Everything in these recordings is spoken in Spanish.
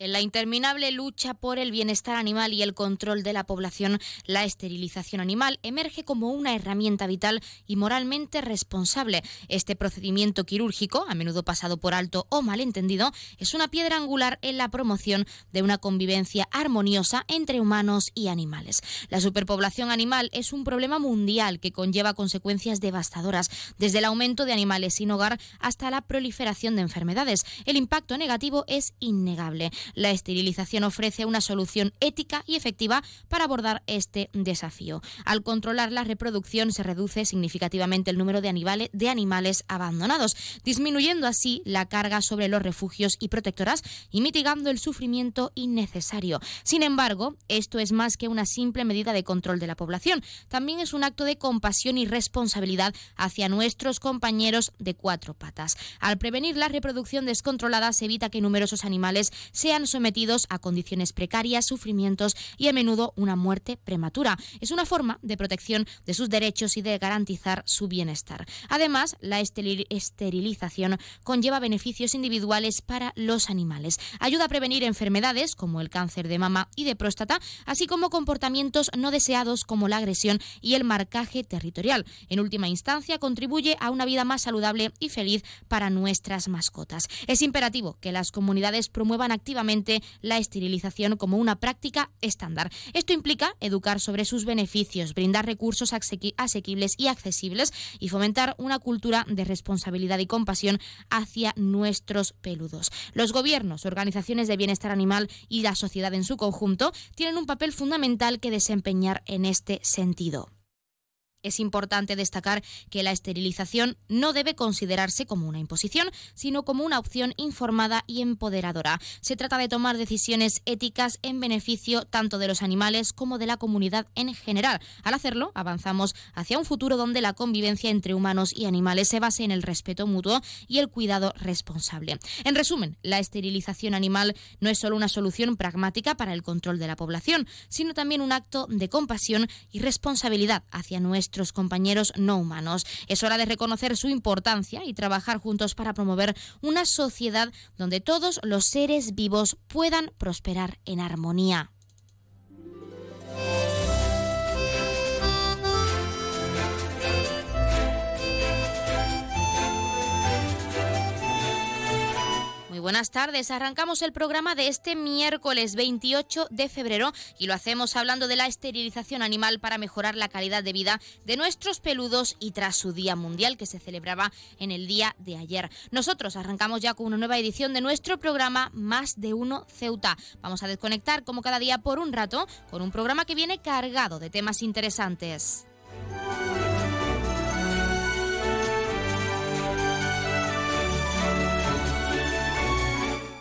En la interminable lucha por el bienestar animal y el control de la población, la esterilización animal emerge como una herramienta vital y moralmente responsable. Este procedimiento quirúrgico, a menudo pasado por alto o malentendido, es una piedra angular en la promoción de una convivencia armoniosa entre humanos y animales. La superpoblación animal es un problema mundial que conlleva consecuencias devastadoras, desde el aumento de animales sin hogar hasta la proliferación de enfermedades. El impacto negativo es innegable. La esterilización ofrece una solución ética y efectiva para abordar este desafío. Al controlar la reproducción se reduce significativamente el número de animales, abandonados, disminuyendo así la carga sobre los refugios y protectoras y mitigando el sufrimiento innecesario. Sin embargo, esto es más que una simple medida de control de la población. También es un acto de compasión y responsabilidad hacia nuestros compañeros de cuatro patas. Al prevenir la reproducción descontrolada se evita que numerosos animales sean sometidos a condiciones precarias, sufrimientos y a menudo una muerte prematura. Es una forma de protección de sus derechos y de garantizar su bienestar. Además, la esterilización conlleva beneficios individuales para los animales. Ayuda a prevenir enfermedades como el cáncer de mama y de próstata, así como comportamientos no deseados como la agresión y el marcaje territorial. En última instancia, contribuye a una vida más saludable y feliz para nuestras mascotas. Es imperativo que las comunidades promuevan activamente la esterilización como una práctica estándar. Esto implica educar sobre sus beneficios, brindar recursos asequibles y accesibles y fomentar una cultura de responsabilidad y compasión hacia nuestros peludos. Los gobiernos, organizaciones de bienestar animal y la sociedad en su conjunto tienen un papel fundamental que desempeñar en este sentido. Es importante destacar que la esterilización no debe considerarse como una imposición, sino como una opción informada y empoderadora. Se trata de tomar decisiones éticas en beneficio tanto de los animales como de la comunidad en general. Al hacerlo, avanzamos hacia un futuro donde la convivencia entre humanos y animales se base en el respeto mutuo y el cuidado responsable. En resumen, la esterilización animal no es solo una solución pragmática para el control de la población, sino también un acto de compasión y responsabilidad hacia nuestro nuestros compañeros no humanos. Es hora de reconocer su importancia y trabajar juntos para promover una sociedad donde todos los seres vivos puedan prosperar en armonía. Buenas tardes. Arrancamos el programa de este miércoles 28 de febrero y lo hacemos hablando de la esterilización animal para mejorar la calidad de vida de nuestros peludos y tras su Día Mundial que se celebraba en el día de ayer. Nosotros arrancamos ya con una nueva edición de nuestro programa Más de Uno Ceuta. Vamos a desconectar como cada día por un rato con un programa que viene cargado de temas interesantes.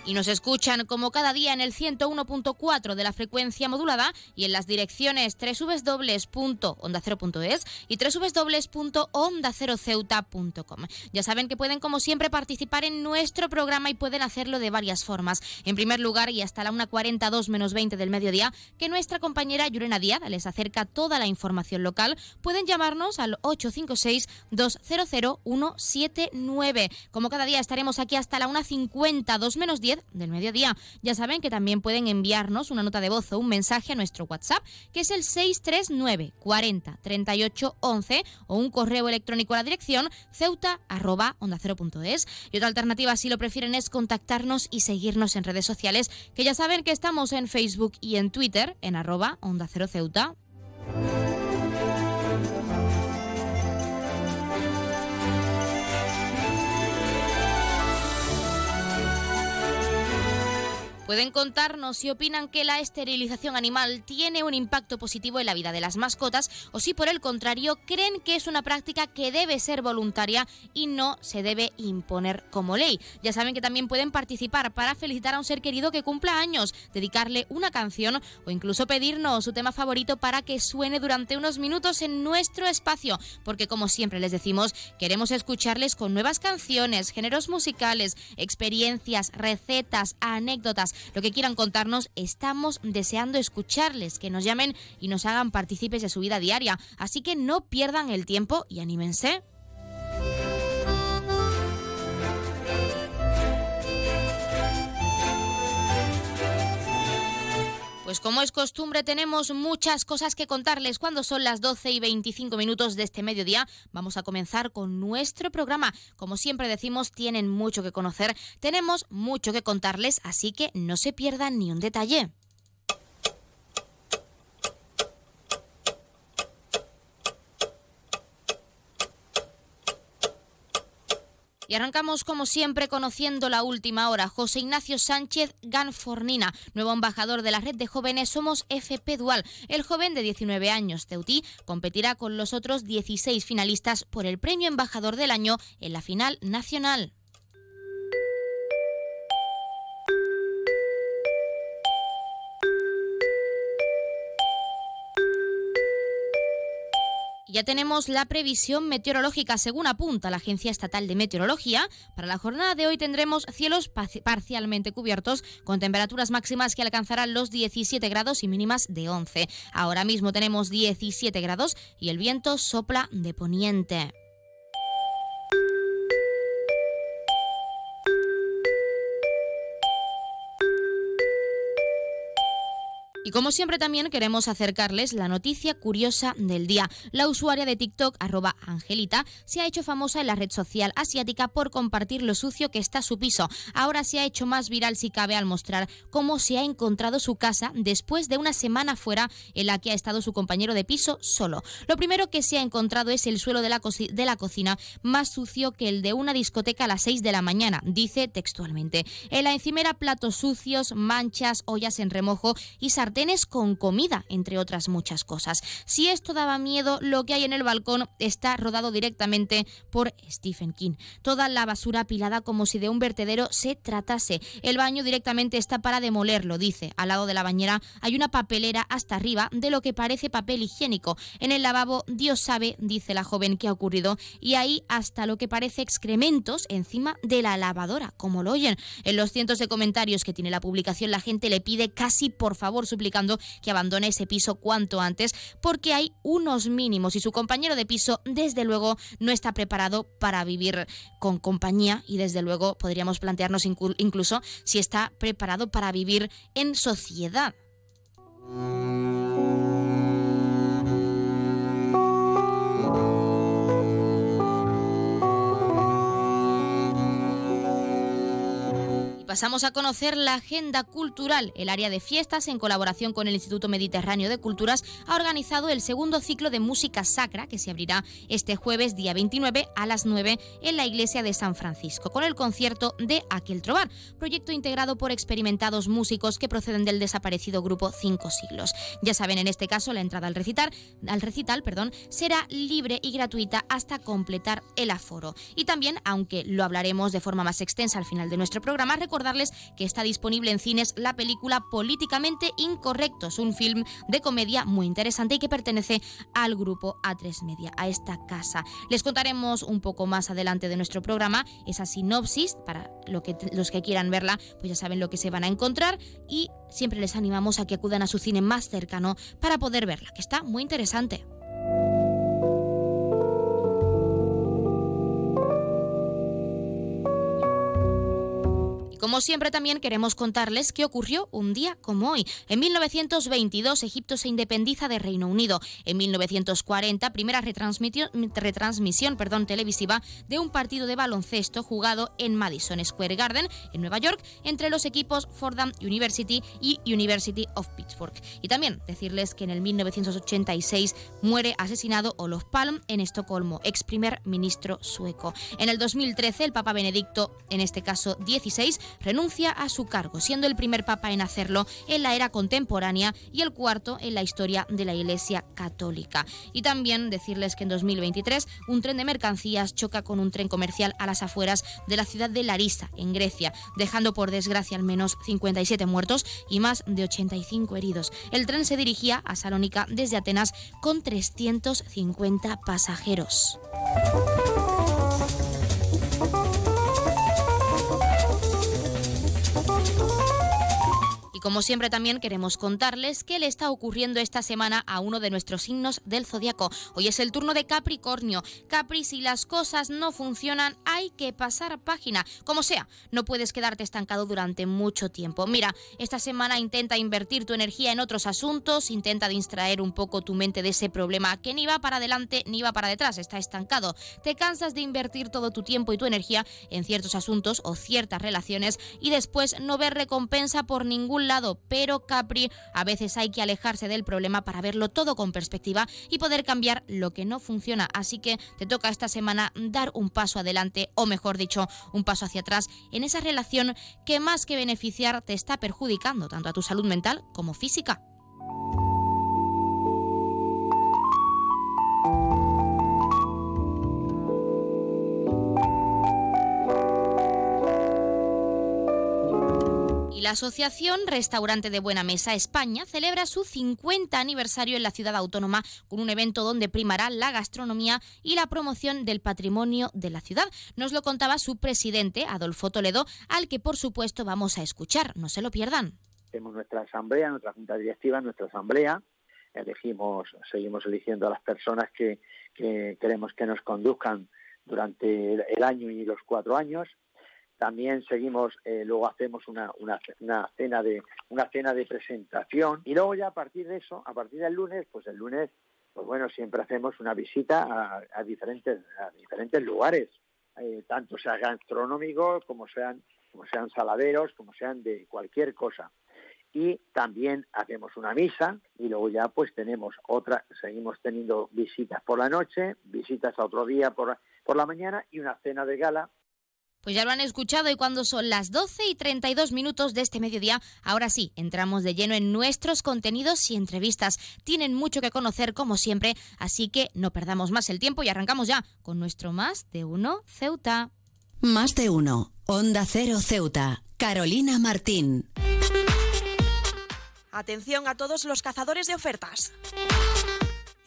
Y nos escuchan como cada día en el 101.4 de la frecuencia modulada y en las direcciones www.onda0.es y www.onda0ceuta.com. Ya saben que pueden como siempre participar en nuestro programa y pueden hacerlo de varias formas. En primer lugar y hasta la 1.42 menos 20 del mediodía, que nuestra compañera Yurena Díaz les acerca toda la información local, pueden llamarnos al 856 200 179. Como cada día estaremos aquí hasta la 1.50, 2 menos 10 del mediodía. Ya saben que también pueden enviarnos una nota de voz o un mensaje a nuestro WhatsApp, que es el 639 40 38 11 o un correo electrónico a la dirección ceuta Y otra alternativa, si lo prefieren, es contactarnos y seguirnos en redes sociales, que ya saben que estamos en Facebook y en Twitter en arroba onda cero ceuta. Pueden contarnos si opinan que la esterilización animal tiene un impacto positivo en la vida de las mascotas o si por el contrario creen que es una práctica que debe ser voluntaria y no se debe imponer como ley. Ya saben que también pueden participar para felicitar a un ser querido que cumpla años, dedicarle una canción o incluso pedirnos su tema favorito para que suene durante unos minutos en nuestro espacio, porque como siempre les decimos, queremos escucharles con nuevas canciones, géneros musicales, experiencias, recetas, anécdotas lo que quieran contarnos, estamos deseando escucharles, que nos llamen y nos hagan partícipes de su vida diaria. Así que no pierdan el tiempo y anímense. Pues como es costumbre, tenemos muchas cosas que contarles. Cuando son las 12 y 25 minutos de este mediodía, vamos a comenzar con nuestro programa. Como siempre decimos, tienen mucho que conocer, tenemos mucho que contarles, así que no se pierdan ni un detalle. Y arrancamos como siempre conociendo la última hora. José Ignacio Sánchez Ganfornina, nuevo embajador de la red de jóvenes Somos FP Dual. El joven de 19 años de UTI competirá con los otros 16 finalistas por el premio embajador del año en la final nacional. Ya tenemos la previsión meteorológica según apunta la Agencia Estatal de Meteorología. Para la jornada de hoy tendremos cielos parcialmente cubiertos con temperaturas máximas que alcanzarán los 17 grados y mínimas de 11. Ahora mismo tenemos 17 grados y el viento sopla de poniente. Y como siempre también queremos acercarles la noticia curiosa del día. La usuaria de TikTok, arroba Angelita, se ha hecho famosa en la red social asiática por compartir lo sucio que está su piso. Ahora se ha hecho más viral si cabe al mostrar cómo se ha encontrado su casa después de una semana fuera en la que ha estado su compañero de piso solo. Lo primero que se ha encontrado es el suelo de la, de la cocina más sucio que el de una discoteca a las 6 de la mañana, dice textualmente. En la encimera platos sucios, manchas, ollas en remojo y sartén con comida, entre otras muchas cosas. Si esto daba miedo, lo que hay en el balcón está rodado directamente por Stephen King. Toda la basura apilada como si de un vertedero se tratase. El baño directamente está para demolerlo, dice. Al lado de la bañera hay una papelera hasta arriba de lo que parece papel higiénico. En el lavabo, Dios sabe, dice la joven, qué ha ocurrido. Y ahí hasta lo que parece excrementos encima de la lavadora, como lo oyen. En los cientos de comentarios que tiene la publicación, la gente le pide casi por favor que abandone ese piso cuanto antes porque hay unos mínimos y su compañero de piso desde luego no está preparado para vivir con compañía y desde luego podríamos plantearnos incluso si está preparado para vivir en sociedad. Pasamos a conocer la agenda cultural. El área de fiestas, en colaboración con el Instituto Mediterráneo de Culturas, ha organizado el segundo ciclo de música sacra que se abrirá este jueves, día 29, a las 9 en la iglesia de San Francisco, con el concierto de Aquel Trobar, proyecto integrado por experimentados músicos que proceden del desaparecido grupo Cinco Siglos. Ya saben, en este caso, la entrada al recital, al recital perdón, será libre y gratuita hasta completar el aforo. Y también, aunque lo hablaremos de forma más extensa al final de nuestro programa, recordarles que está disponible en cines la película Políticamente Incorrectos, un film de comedia muy interesante y que pertenece al grupo A3 Media, a esta casa. Les contaremos un poco más adelante de nuestro programa esa sinopsis para lo que, los que quieran verla, pues ya saben lo que se van a encontrar y siempre les animamos a que acudan a su cine más cercano para poder verla, que está muy interesante. Como siempre también queremos contarles qué ocurrió un día como hoy. En 1922 Egipto se independiza de Reino Unido. En 1940 primera retransmisión, televisiva de un partido de baloncesto jugado en Madison Square Garden en Nueva York entre los equipos Fordham University y University of Pittsburgh. Y también decirles que en el 1986 muere asesinado Olof Palme en Estocolmo, ex primer ministro sueco. En el 2013 el Papa Benedicto, en este caso 16, renuncia a su cargo, siendo el primer papa en hacerlo en la era contemporánea y el cuarto en la historia de la Iglesia Católica. Y también decirles que en 2023 un tren de mercancías choca con un tren comercial a las afueras de la ciudad de Larissa, en Grecia, dejando por desgracia al menos 57 muertos y más de 85 heridos. El tren se dirigía a Salónica desde Atenas con 350 pasajeros. Y como siempre también queremos contarles qué le está ocurriendo esta semana a uno de nuestros signos del zodiaco. Hoy es el turno de Capricornio. Capri, si las cosas no funcionan, hay que pasar página. Como sea, no puedes quedarte estancado durante mucho tiempo. Mira, esta semana intenta invertir tu energía en otros asuntos, intenta distraer un poco tu mente de ese problema que ni va para adelante ni va para detrás, está estancado. Te cansas de invertir todo tu tiempo y tu energía en ciertos asuntos o ciertas relaciones y después no ver recompensa por ningún lado. Pero Capri, a veces hay que alejarse del problema para verlo todo con perspectiva y poder cambiar lo que no funciona. Así que te toca esta semana dar un paso adelante o mejor dicho, un paso hacia atrás en esa relación que más que beneficiar te está perjudicando tanto a tu salud mental como física. Y la Asociación Restaurante de Buena Mesa España celebra su 50 aniversario en la ciudad autónoma con un evento donde primará la gastronomía y la promoción del patrimonio de la ciudad. Nos lo contaba su presidente, Adolfo Toledo, al que por supuesto vamos a escuchar. No se lo pierdan. Tenemos nuestra asamblea, nuestra junta directiva, nuestra asamblea. Elegimos, seguimos eligiendo a las personas que, queremos que nos conduzcan durante el año y los cuatro años también seguimos, eh, luego hacemos una, una, cena de una cena de presentación y luego ya a partir de eso, a partir del lunes, pues el lunes, pues bueno, siempre hacemos una visita a, diferentes a diferentes lugares, eh, tanto sean gastronómicos como sean como sean saladeros, como sean de cualquier cosa. Y también hacemos una misa y luego ya pues tenemos otra, seguimos teniendo visitas por la noche, visitas a otro día por, por la mañana y una cena de gala pues ya lo han escuchado y cuando son las 12 y 32 minutos de este mediodía, ahora sí, entramos de lleno en nuestros contenidos y entrevistas. Tienen mucho que conocer como siempre, así que no perdamos más el tiempo y arrancamos ya con nuestro Más de Uno Ceuta. Más de Uno, Onda Cero Ceuta, Carolina Martín. Atención a todos los cazadores de ofertas.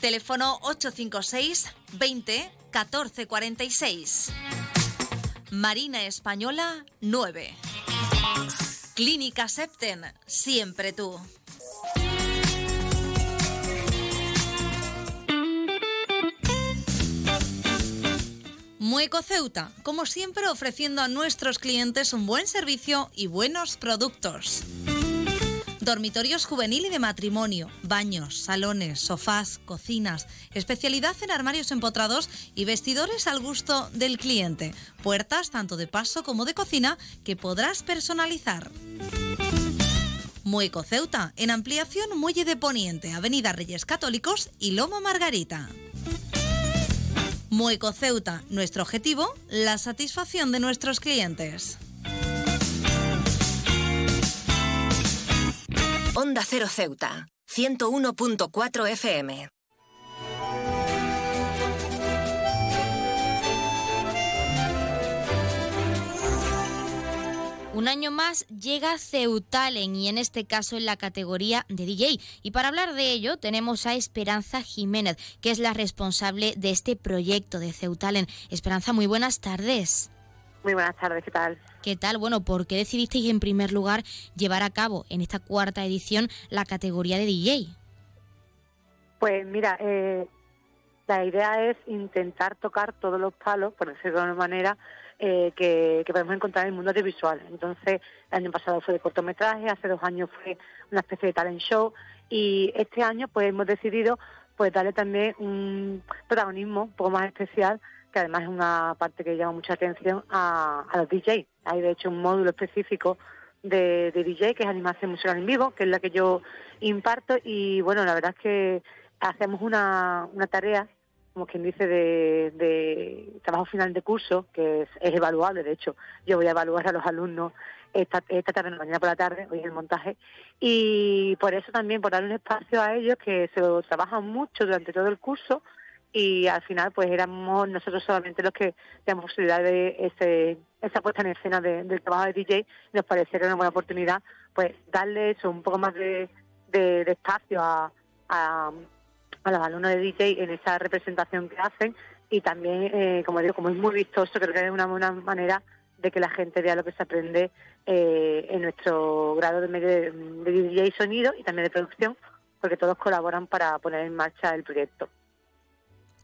Teléfono 856 20 14 46. Marina Española 9. Clínica Septen, siempre tú. Mueco Ceuta, como siempre ofreciendo a nuestros clientes un buen servicio y buenos productos. Dormitorios juvenil y de matrimonio, baños, salones, sofás, cocinas, especialidad en armarios empotrados y vestidores al gusto del cliente. Puertas tanto de paso como de cocina que podrás personalizar. Mueco Ceuta, en ampliación Muelle de Poniente, Avenida Reyes Católicos y Loma Margarita. Mueco Ceuta, nuestro objetivo, la satisfacción de nuestros clientes. Onda Cero Ceuta, 101.4 FM. Un año más llega Ceutalen y en este caso en la categoría de DJ. Y para hablar de ello tenemos a Esperanza Jiménez, que es la responsable de este proyecto de Ceutalen. Esperanza, muy buenas tardes. Muy buenas tardes, ¿qué tal? ¿Qué tal? Bueno, ¿por qué decidisteis en primer lugar llevar a cabo en esta cuarta edición la categoría de DJ? Pues mira, eh, la idea es intentar tocar todos los palos, por decirlo de alguna manera, eh, que, podemos encontrar en el mundo audiovisual. Entonces, el año pasado fue de cortometraje, hace dos años fue una especie de talent show y este año pues hemos decidido pues darle también un protagonismo un poco más especial que además es una parte que llama mucha atención a, los DJs. Hay de hecho un módulo específico de, de DJ que es animación musical en vivo, que es la que yo imparto. Y bueno, la verdad es que hacemos una, una tarea como quien dice, de, trabajo final de curso, que es, evaluable, de hecho, yo voy a evaluar a los alumnos esta, esta tarde, mañana por la tarde, hoy es el montaje, y por eso también, por dar un espacio a ellos que se lo trabajan mucho durante todo el curso, y al final pues éramos nosotros solamente los que teníamos posibilidad de ese, esa puesta en escena del trabajo de DJ, nos pareciera una buena oportunidad pues darle eso, un poco más de, espacio a a los alumnos de DJ en esa representación que hacen y también, eh, como digo, como es muy vistoso, creo que es una buena manera de que la gente vea lo que se aprende eh, en nuestro grado de, de, de DJ sonido y también de producción, porque todos colaboran para poner en marcha el proyecto.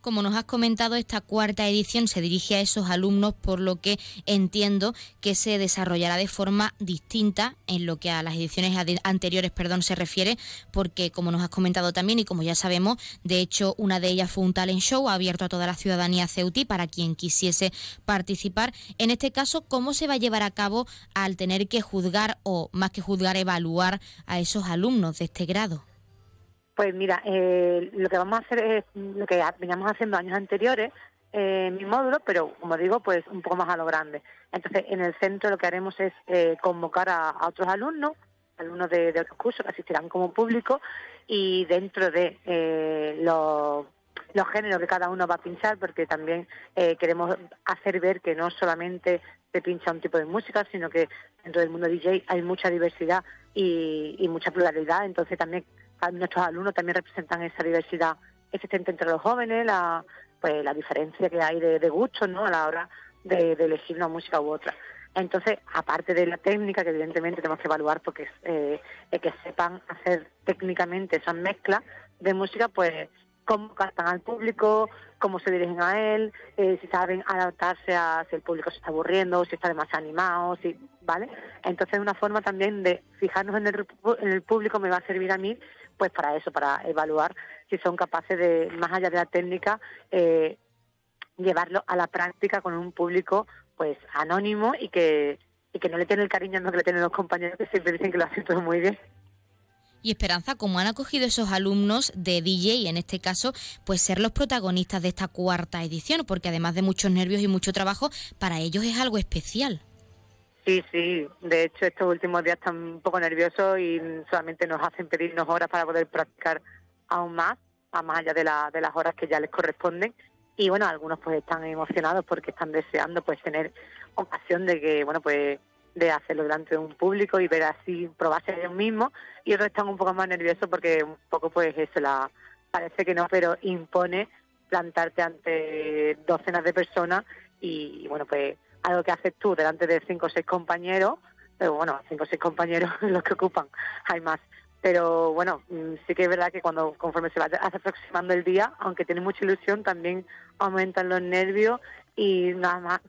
Como nos has comentado, esta cuarta edición se dirige a esos alumnos, por lo que entiendo que se desarrollará de forma distinta en lo que a las ediciones anteriores perdón, se refiere, porque como nos has comentado también y como ya sabemos, de hecho una de ellas fue un talent show abierto a toda la ciudadanía ceutí para quien quisiese participar. En este caso, ¿cómo se va a llevar a cabo al tener que juzgar o más que juzgar, evaluar a esos alumnos de este grado? Pues mira, eh, lo que vamos a hacer es lo que veníamos haciendo años anteriores eh, mi módulo, pero como digo, pues un poco más a lo grande. Entonces, en el centro lo que haremos es eh, convocar a, otros alumnos, alumnos de, otros cursos que asistirán como público, y dentro de los, los géneros que cada uno va a pinchar, porque también queremos hacer ver que no solamente se pincha un tipo de música, sino que dentro del mundo DJ hay mucha diversidad y mucha pluralidad, entonces también nuestros alumnos también representan esa diversidad existente entre los jóvenes, la, pues la diferencia que hay de, de gustos ¿no? a la hora de, elegir una música u otra. Entonces, aparte de la técnica, que evidentemente tenemos que evaluar porque eh, que sepan hacer técnicamente esas mezclas de música, pues cómo cantan al público, cómo se dirigen a él, eh, si saben adaptarse a si el público se está aburriendo, si está demasiado animado, si, ¿vale? Entonces, una forma también de fijarnos en el, en el público me va a servir a mí pues para eso, para evaluar si son capaces de, más allá de la técnica, eh, llevarlo a la práctica con un público pues anónimo y que, y que no le tiene el cariño no que le tienen los compañeros que siempre dicen que lo hacen todo muy bien. Y Esperanza, ¿cómo han acogido esos alumnos de DJ, en este caso, pues ser los protagonistas de esta cuarta edición? Porque además de muchos nervios y mucho trabajo, para ellos es algo especial. Sí, sí. De hecho, estos últimos días están un poco nerviosos y solamente nos hacen pedirnos horas para poder practicar aún más, a más allá de, la, de las horas que ya les corresponden. Y bueno, algunos pues están emocionados porque están deseando pues tener ocasión de que, bueno, pues de hacerlo delante de un público y ver así, probarse ellos mismos. Y otros están un poco más nerviosos porque un poco pues eso, la, parece que no, pero impone plantarte ante docenas de personas y bueno, pues algo que haces tú delante de cinco o seis compañeros, pero bueno, cinco o seis compañeros los que ocupan, hay más, pero bueno, mm, sí que es verdad que cuando conforme se va aproximando el día, aunque tiene mucha ilusión, también aumentan los nervios y nada más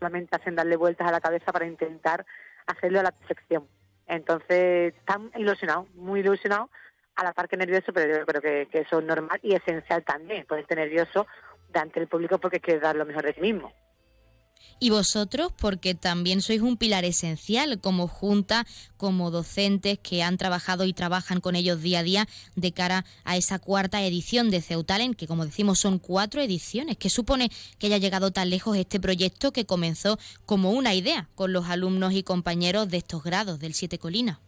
solamente hacen darle vueltas a la cabeza para intentar hacerlo a la perfección. Entonces, están ilusionados, muy ilusionados, a la par que nervioso, pero yo creo que, que eso es normal y esencial también, ponerte nervioso ante el público porque quieres dar lo mejor de sí mismo y vosotros porque también sois un pilar esencial como junta, como docentes que han trabajado y trabajan con ellos día a día de cara a esa cuarta edición de Ceutalen, que como decimos son cuatro ediciones. ¿Qué supone que haya llegado tan lejos este proyecto que comenzó como una idea con los alumnos y compañeros de estos grados del Siete Colinas?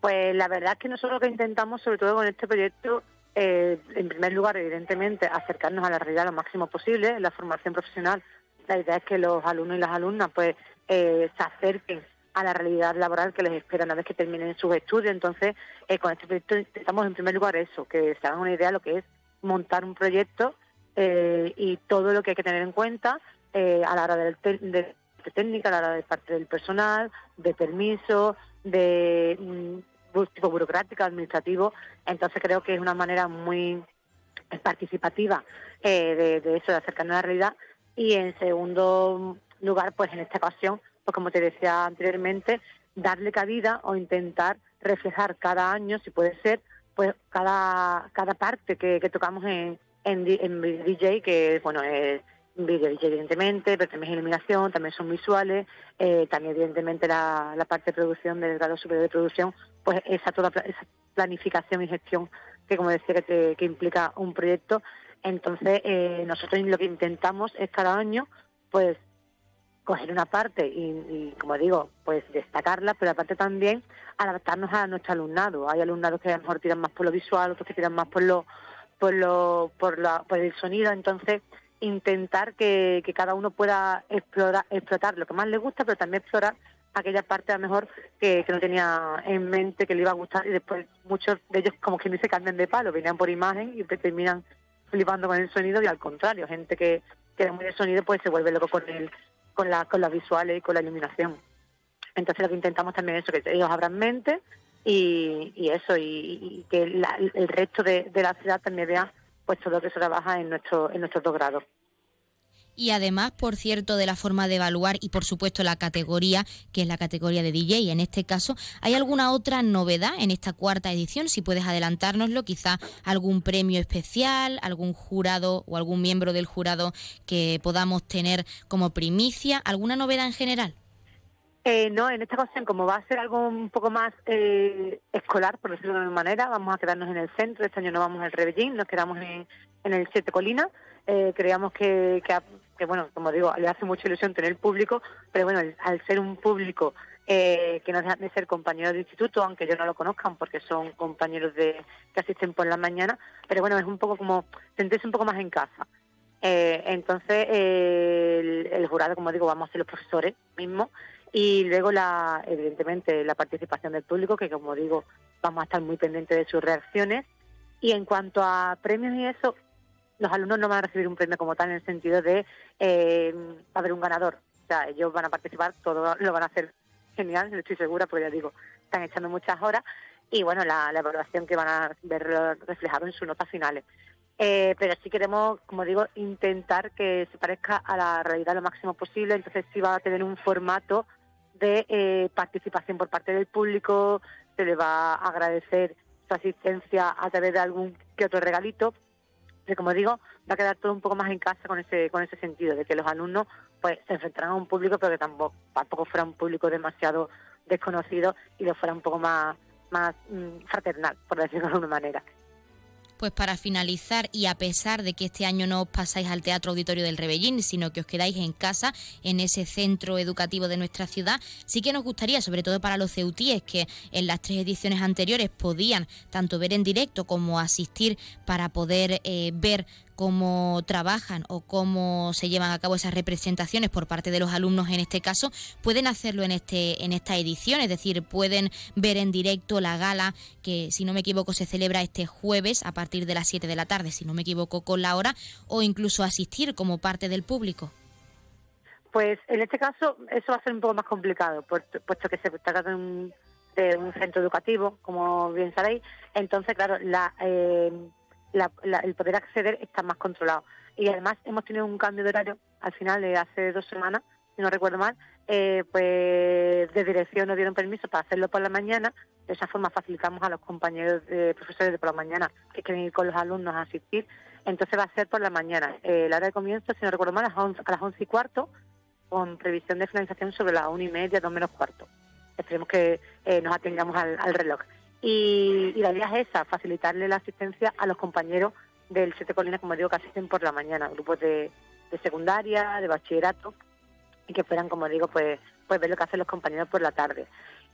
Pues la verdad es que nosotros lo que intentamos, sobre todo con este proyecto, eh, en primer lugar, evidentemente, acercarnos a la realidad lo máximo posible, la formación profesional la idea es que los alumnos y las alumnas pues eh, se acerquen a la realidad laboral que les espera una vez que terminen sus estudios. Entonces, eh, con este proyecto intentamos en primer lugar eso, que se hagan una idea de lo que es montar un proyecto eh, y todo lo que hay que tener en cuenta a la hora de, de, técnica, a la hora de parte del personal, de permiso, de mm, tipo burocrático, administrativo. Entonces creo que es una manera muy participativa de, de eso, de acercarnos a la realidad y en segundo lugar, pues en esta ocasión, pues como te decía anteriormente, darle cabida o intentar reflejar cada año, si puede ser, pues cada, cada parte que, tocamos en, en, DJ, que bueno, es video DJ evidentemente, pero también es iluminación, también son visuales, eh, también evidentemente la, la, parte de producción del grado superior de producción, pues esa toda esa planificación y gestión que como decía que, que implica un proyecto entonces, eh, nosotros lo que intentamos es cada año, pues, coger una parte y, como digo, pues destacarla, pero aparte también adaptarnos a nuestro alumnado. Hay alumnados que a lo mejor tiran más por lo visual, otros que tiran más por lo, por lo, por, la, por el sonido. Entonces, intentar que, cada uno pueda explorar, explotar lo que más le gusta, pero también explorar aquella parte a lo mejor que, no tenía en mente que le iba a gustar y después muchos de ellos como que ni se cambian de palo, venían por imagen y terminan flipando con el sonido y al contrario, gente que, que muy de sonido pues se vuelve loco con el, con la, con las visuales y con la iluminación. Entonces lo que intentamos también es eso, que ellos abran mente y, y eso, y, que el resto de, de, la ciudad también vea pues todo lo que se trabaja en nuestro, en nuestros dos grados y además, por cierto, de la forma de evaluar y por supuesto la categoría, que es la categoría de DJ. En este caso, ¿hay alguna otra novedad en esta cuarta edición? Si puedes adelantárnoslo, quizá algún premio especial, algún jurado o algún miembro del jurado que podamos tener como primicia, ¿alguna novedad en general? Eh, no, en esta ocasión, como va a ser algo un poco más eh, escolar, por decirlo de alguna manera, vamos a quedarnos en el centro. Este año no vamos al Rebellín, nos quedamos en, en el Siete Colinas. Eh, creíamos que, que, bueno, como digo, le hace mucha ilusión tener público, pero bueno, al ser un público eh, que no dejan de ser compañeros de instituto, aunque yo no lo conozcan porque son compañeros de que asisten por la mañana, pero bueno, es un poco como sentirse un poco más en casa. Eh, entonces, el, el, jurado, como digo, vamos a ser los profesores mismos y luego, la, evidentemente, la participación del público, que como digo, vamos a estar muy pendientes de sus reacciones. Y en cuanto a premios y eso, los alumnos no van a recibir un premio como tal en el sentido de eh, haber un ganador. O sea, ellos van a participar, todo lo van a hacer genial, estoy segura, porque ya digo, están echando muchas horas. Y bueno, la, evaluación que van a ver reflejado en sus notas finales. Eh, pero sí queremos, como digo, intentar que se parezca a la realidad lo máximo posible. Entonces sí va a tener un formato de eh, participación por parte del público, se le va a agradecer su asistencia a través de algún que otro regalito. Como digo, va a quedar todo un poco más en casa con ese con ese sentido, de que los alumnos pues se enfrentarán a un público, pero que tampoco, tampoco fuera un público demasiado desconocido y lo fuera un poco más, más mm, fraternal, por decirlo de alguna manera. Pues para finalizar, y a pesar de que este año no os pasáis al Teatro Auditorio del Rebellín, sino que os quedáis en casa, en ese centro educativo de nuestra ciudad, sí que nos gustaría, sobre todo para los ceutíes, que en las tres ediciones anteriores podían tanto ver en directo como asistir para poder eh, ver cómo trabajan o cómo se llevan a cabo esas representaciones por parte de los alumnos en este caso, pueden hacerlo en este en esta edición, es decir, pueden ver en directo la gala que si no me equivoco se celebra este jueves a partir de las 7 de la tarde, si no me equivoco con la hora o incluso asistir como parte del público. Pues en este caso eso va a ser un poco más complicado, puesto que se trata de un, de un centro educativo, como bien sabéis. Entonces, claro, la, eh, el poder acceder está más controlado. Y además hemos tenido un cambio de horario al final de hace dos semanas, si no recuerdo mal, eh, pues de dirección nos dieron permiso para hacerlo por la mañana. De esa forma facilitamos a los compañeros de profesores de por la mañana que quieren ir con los alumnos a asistir. Entonces va a ser por la mañana. Eh, la hora de comienzo, si no recuerdo mal, a las 11, a las once y cuarto, con previsión de finalización sobre las una y media, dos menos cuarto. Esperemos que eh, nos atengamos al, reloj. Y, la idea es esa, facilitarle la asistencia a los compañeros del Siete Colinas, como digo, que asisten por la mañana, grupos de, secundaria, de bachillerato, y que puedan, como digo, pues, pues ver lo que hacen los compañeros por la tarde.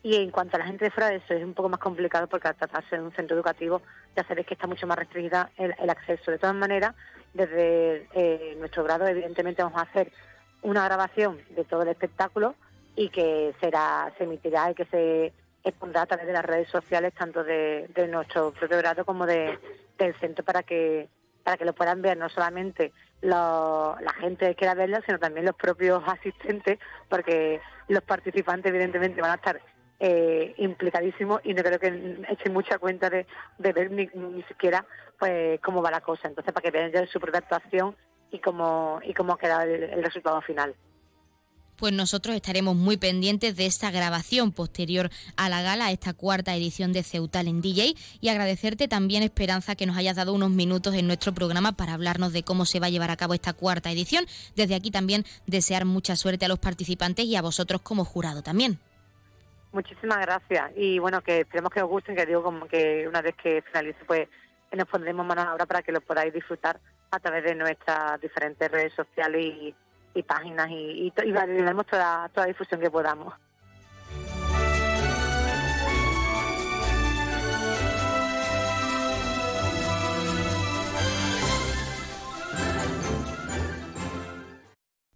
Y en cuanto a la gente de fuera eso, es un poco más complicado porque al tratarse de un centro educativo ya sabéis que está mucho más restringida el, acceso. De todas maneras, desde eh, nuestro grado, evidentemente, vamos a hacer una grabación de todo el espectáculo y que será se emitirá y que se expondrá a través de las redes sociales, tanto de, nuestro propio grado como de, del centro, para que para que lo puedan ver no solamente la gente que quiera verlo, sino también los propios asistentes, porque los participantes evidentemente van a estar eh, implicadísimos y no creo que echen mucha cuenta de, ver ni, siquiera pues cómo va la cosa. Entonces, para que vean ya su propia actuación y cómo, y cómo queda el resultado final pues nosotros estaremos muy pendientes de esta grabación posterior a la gala, esta cuarta edición de Ceutal en DJ y agradecerte también, Esperanza, que nos hayas dado unos minutos en nuestro programa para hablarnos de cómo se va a llevar a cabo esta cuarta edición. Desde aquí también desear mucha suerte a los participantes y a vosotros como jurado también. Muchísimas gracias y bueno, que esperemos que os gusten, que digo como que una vez que finalice pues nos pondremos manos a obra para que lo podáis disfrutar a través de nuestras diferentes redes sociales y y páginas y, y, daremos toda, toda difusión que podamos.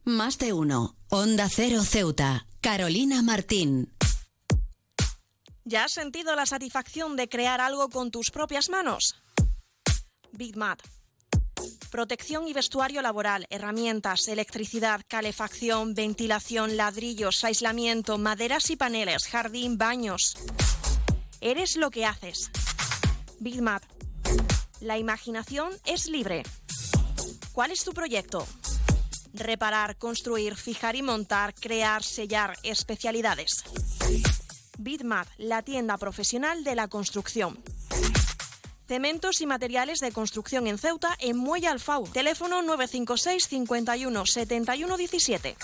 Más de uno. Onda Cero Ceuta. Carolina Martín. ¿Ya has sentido la satisfacción de crear algo con tus propias manos? Big Mat Protección y vestuario laboral, herramientas, electricidad, calefacción, ventilación, ladrillos, aislamiento, maderas y paneles, jardín, baños. Eres lo que haces. Big La imaginación es libre. ¿Cuál es tu proyecto? Reparar, construir, fijar y montar, crear, sellar, especialidades. Bitmap, la tienda profesional de la construcción. Cementos y materiales de construcción en Ceuta en Muelle Alfau. Teléfono 956 51 71 17.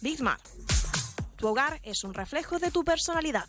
Bigmar. Tu hogar es un reflejo de tu personalidad.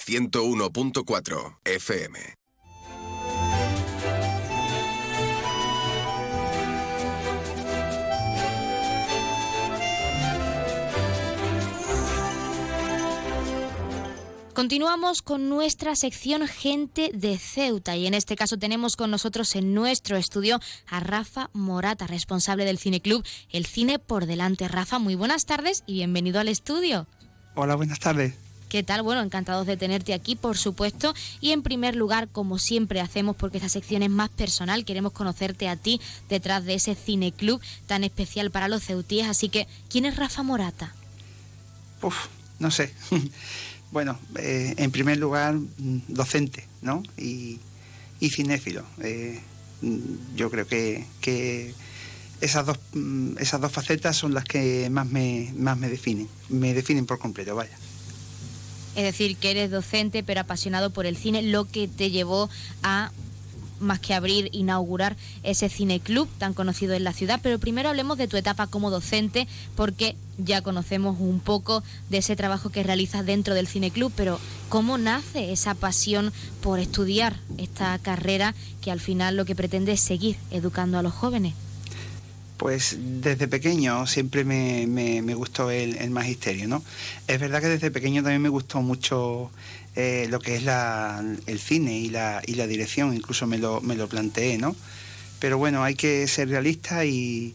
101.4 FM. Continuamos con nuestra sección Gente de Ceuta y en este caso tenemos con nosotros en nuestro estudio a Rafa Morata, responsable del Cine Club El Cine por Delante. Rafa, muy buenas tardes y bienvenido al estudio. Hola, buenas tardes. ¿Qué tal? Bueno, encantados de tenerte aquí, por supuesto. Y en primer lugar, como siempre hacemos, porque esta sección es más personal, queremos conocerte a ti detrás de ese cineclub tan especial para los ceutíes. Así que, ¿quién es Rafa Morata? Uf, no sé. bueno, eh, en primer lugar, mm, docente, ¿no? Y, cinéfilo. Eh, mm, yo creo que, que esas dos, mm, esas dos facetas son las que más me definen. Me definen por completo, vaya. Es decir, que eres docente pero apasionado por el cine, lo que te llevó a más que abrir, inaugurar ese cineclub tan conocido en la ciudad. Pero primero hablemos de tu etapa como docente, porque ya conocemos un poco de ese trabajo que realizas dentro del cineclub, pero ¿cómo nace esa pasión por estudiar esta carrera que al final lo que pretende es seguir educando a los jóvenes? Pues desde pequeño siempre me, me, gustó el, magisterio, ¿no? Es verdad que desde pequeño también me gustó mucho eh, lo que es la, el cine y la, y la dirección, incluso me lo, me lo planteé, ¿no? Pero bueno, hay que ser realista y,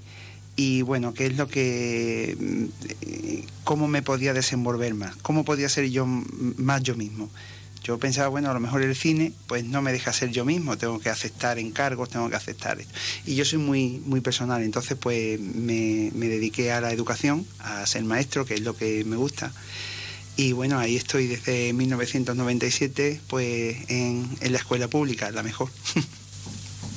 y bueno, qué es lo que, mm, cómo me podía desenvolver más, cómo podía ser yo más yo mismo. Yo pensaba, bueno, a lo mejor el cine pues no me deja ser yo mismo, tengo que aceptar encargos, tengo que aceptar esto. Y yo soy muy, muy personal, entonces pues me, dediqué a la educación, a ser maestro, que es lo que me gusta. Y bueno, ahí estoy desde 1997 pues en, en la escuela pública, la mejor.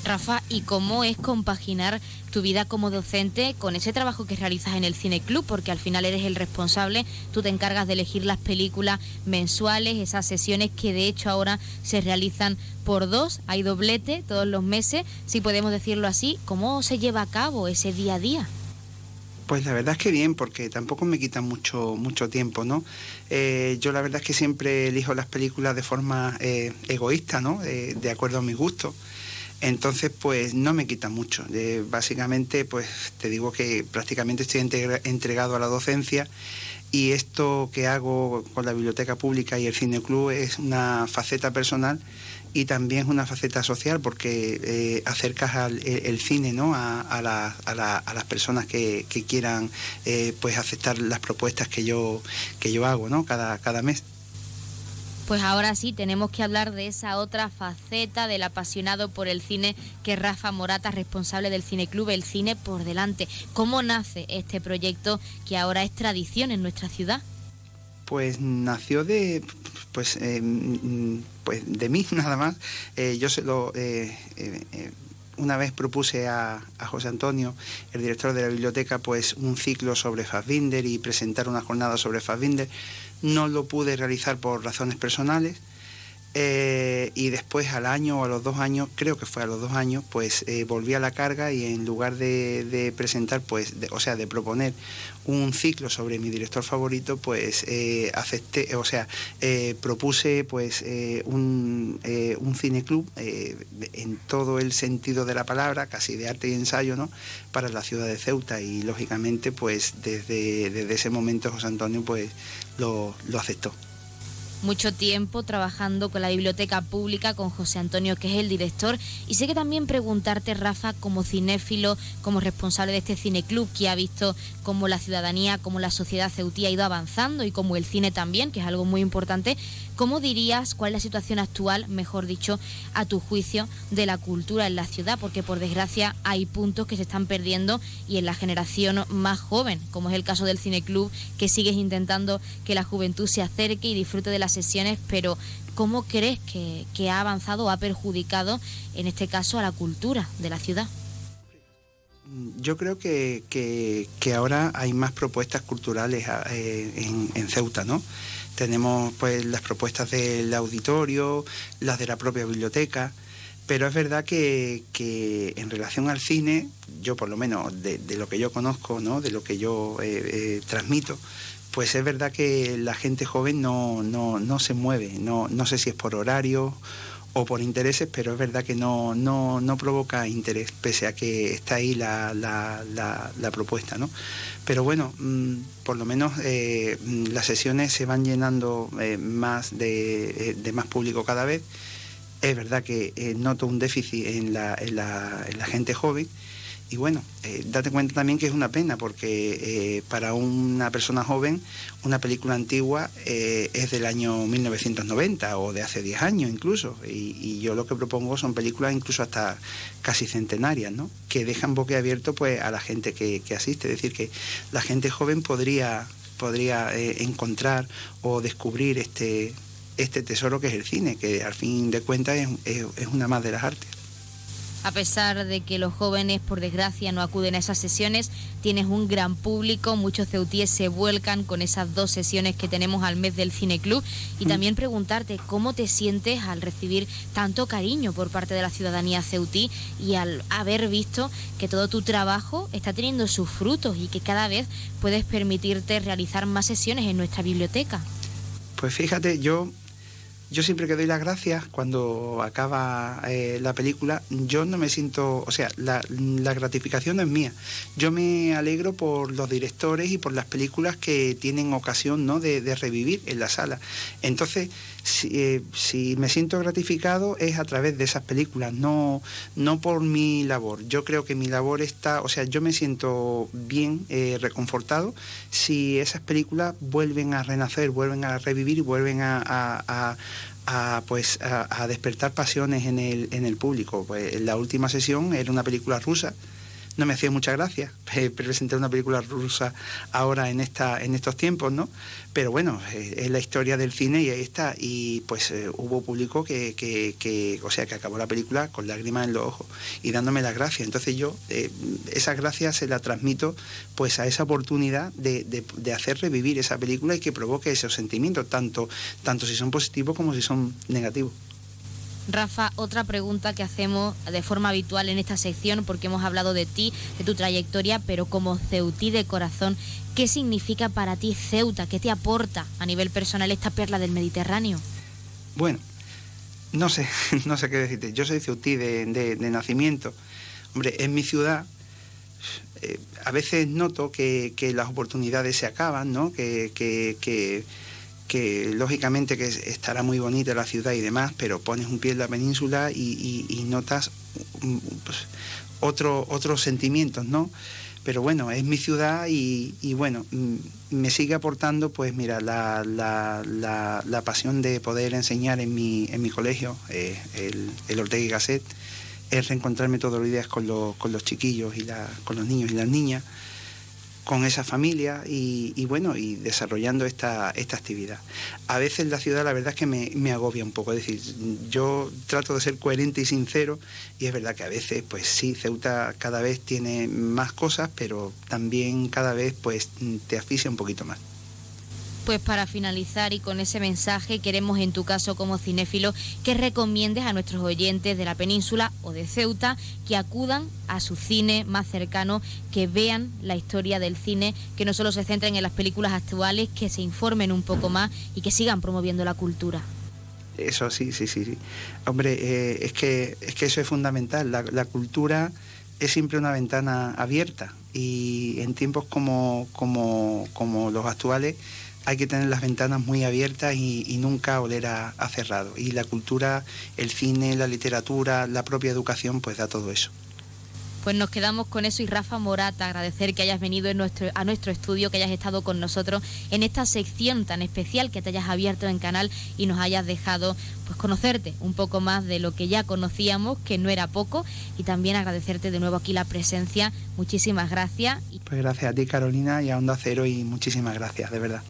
Rafa, ¿y cómo es compaginar tu vida como docente con ese trabajo que realizas en el Cine Club? Porque al final eres el responsable, tú te encargas de elegir las películas mensuales, esas sesiones que de hecho ahora se realizan por dos, hay doblete todos los meses, si podemos decirlo así. ¿Cómo se lleva a cabo ese día a día? Pues la verdad es que bien, porque tampoco me quita mucho, mucho tiempo, ¿no? Eh, yo la verdad es que siempre elijo las películas de forma eh, egoísta, ¿no? de acuerdo a mi gusto. Entonces, pues no me quita mucho. básicamente, pues te digo que prácticamente estoy entregado a la docencia y esto que hago con la biblioteca pública y el cine club es una faceta personal y también es una faceta social porque eh, acercas el, cine ¿no? a, las personas que, quieran eh, pues aceptar las propuestas que yo, que yo hago ¿no? cada, cada mes. Pues ahora sí, tenemos que hablar de esa otra faceta del apasionado por el cine que Rafa Morata, responsable del Cineclub El Cine por Delante. ¿Cómo nace este proyecto que ahora es tradición en nuestra ciudad? Pues nació de pues, eh, pues de mí nada más. Eh, yo se lo eh, una vez propuse a, a, José Antonio, el director de la biblioteca, pues un ciclo sobre Fassbinder y presentar una jornada sobre Fassbinder no lo pude realizar por razones personales eh, y después al año o a los dos años, creo que fue a los dos años, pues eh, volví a la carga y en lugar de, presentar, pues, o sea, de proponer un ciclo sobre mi director favorito, pues eh, acepté, o sea, propuse pues un, un cineclub en todo el sentido de la palabra, casi de arte y ensayo, ¿no? Para la ciudad de Ceuta y lógicamente, pues desde, desde ese momento José Antonio pues lo, lo aceptó mucho tiempo trabajando con la biblioteca pública, con José Antonio, que es el director. Y sé que también preguntarte, Rafa, como cinéfilo, como responsable de este cineclub, que ha visto cómo la ciudadanía, cómo la sociedad ceutí ha ido avanzando y como el cine también, que es algo muy importante, ¿cómo dirías cuál es la situación actual, mejor dicho, a tu juicio, de la cultura en la ciudad? Porque por desgracia hay puntos que se están perdiendo y en la generación más joven, como es el caso del cineclub, que sigues intentando que la juventud se acerque y disfrute de la sesiones, pero ¿cómo crees que, ha avanzado o ha perjudicado, en este caso, a la cultura de la ciudad? Yo creo que, que, ahora hay más propuestas culturales eh, en, en, Ceuta, ¿no? Tenemos pues las propuestas del auditorio, las de la propia biblioteca, pero es verdad que, que en relación al cine, yo por lo menos de, lo que yo conozco, ¿no? De lo que yo eh, eh, transmito, pues es verdad que la gente joven no, no, no se mueve, no, no sé si es por horario o por intereses, pero es verdad que no, no, no provoca interés, pese a que está ahí la, la, la, propuesta. ¿no? Pero bueno, mm, por lo menos eh, mm, las sesiones se van llenando eh, más de, eh, de, más público cada vez. Es verdad que noto un déficit en la, en la, en la gente joven y bueno, eh, date cuenta también que es una pena porque eh, para una persona joven una película antigua eh, es del año 1990 o de hace 10 años incluso. Y, yo lo que propongo son películas incluso hasta casi centenarias, ¿no? Que dejan boquiabierto pues, a la gente que, asiste. Es decir, que la gente joven podría, podría encontrar o descubrir este, este tesoro que es el cine, que al fin de cuentas es una más de las artes. A pesar de que los jóvenes, por desgracia, no acuden a esas sesiones, tienes un gran público, muchos ceutíes se vuelcan con esas dos sesiones que tenemos al mes del Cine Club y mm. también preguntarte cómo te sientes al recibir tanto cariño por parte de la ciudadanía ceutí y al haber visto que todo tu trabajo está teniendo sus frutos y que cada vez puedes permitirte realizar más sesiones en nuestra biblioteca. Pues fíjate, yo yo siempre que doy las gracias cuando acaba eh, la película, yo no me siento, o sea, la, gratificación no es mía. Yo me alegro por los directores y por las películas que tienen ocasión ¿no? de, revivir en la sala. Entonces, eh, si, me siento gratificado es a través de esas películas, no, no por mi labor. Yo creo que mi labor está, o sea, yo me siento bien eh, reconfortado si esas películas vuelven a renacer, vuelven a revivir y vuelven a pues, a, despertar pasiones en el, en el público. Pues, la última sesión era una película rusa no me hacía mucha gracia presentar una película rusa ahora en esta en estos tiempos, ¿no? Pero bueno, eh, es la historia del cine y ahí está. Y pues eh, hubo público que, que, o sea, que acabó la película con lágrimas en los ojos y dándome las gracias. Entonces yo eh, esas gracias se las transmito pues a esa oportunidad de, de, hacer revivir esa película y que provoque esos sentimientos, tanto, tanto si son positivos como si son negativos. Rafa, otra pregunta que hacemos de forma habitual en esta sección, porque hemos hablado de ti, de tu trayectoria, pero como ceutí de corazón, ¿qué significa para ti Ceuta? ¿Qué te aporta a nivel personal esta perla del Mediterráneo? Bueno, no sé, no sé qué decirte. Yo soy ceutí de, nacimiento. Hombre, en mi ciudad eh, a veces noto que, las oportunidades se acaban, ¿no? que lógicamente que estará muy bonita la ciudad y demás, pero pones un pie en la península y, notas pues, otro, otros sentimientos, ¿no? Pero bueno, es mi ciudad y, bueno, mm, me sigue aportando, pues mira, la, la, pasión de poder enseñar en mi, en mi colegio, eh, el, el Ortega y Gasset, es reencontrarme todos los días con, los, con los chiquillos y la, con los niños y las niñas con esa familia y, bueno, y desarrollando esta, esta actividad. A veces la ciudad la verdad es que me, agobia un poco, es decir, yo trato de ser coherente y sincero y es verdad que a veces pues sí, Ceuta cada vez tiene más cosas, pero también cada vez pues te asfixia un poquito más. Pues para finalizar y con ese mensaje queremos en tu caso como cinéfilo que recomiendes a nuestros oyentes de la península o de Ceuta que acudan a su cine más cercano, que vean la historia del cine, que no solo se centren en las películas actuales, que se informen un poco más y que sigan promoviendo la cultura. Eso sí, sí, sí. sí. Hombre, eh, es, que, es que eso es fundamental. La, la cultura es siempre una ventana abierta y en tiempos como, como, como los actuales hay que tener las ventanas muy abiertas y, nunca oler a, cerrado. Y la cultura, el cine, la literatura, la propia educación, pues da todo eso. Pues nos quedamos con eso y Rafa Morata, agradecer que hayas venido nuestro, a nuestro estudio, que hayas estado con nosotros en esta sección tan especial que te hayas abierto en canal y nos hayas dejado pues conocerte un poco más de lo que ya conocíamos, que no era poco, y también agradecerte de nuevo aquí la presencia. Muchísimas gracias. Pues gracias a ti Carolina y a Onda Cero y muchísimas gracias, de verdad.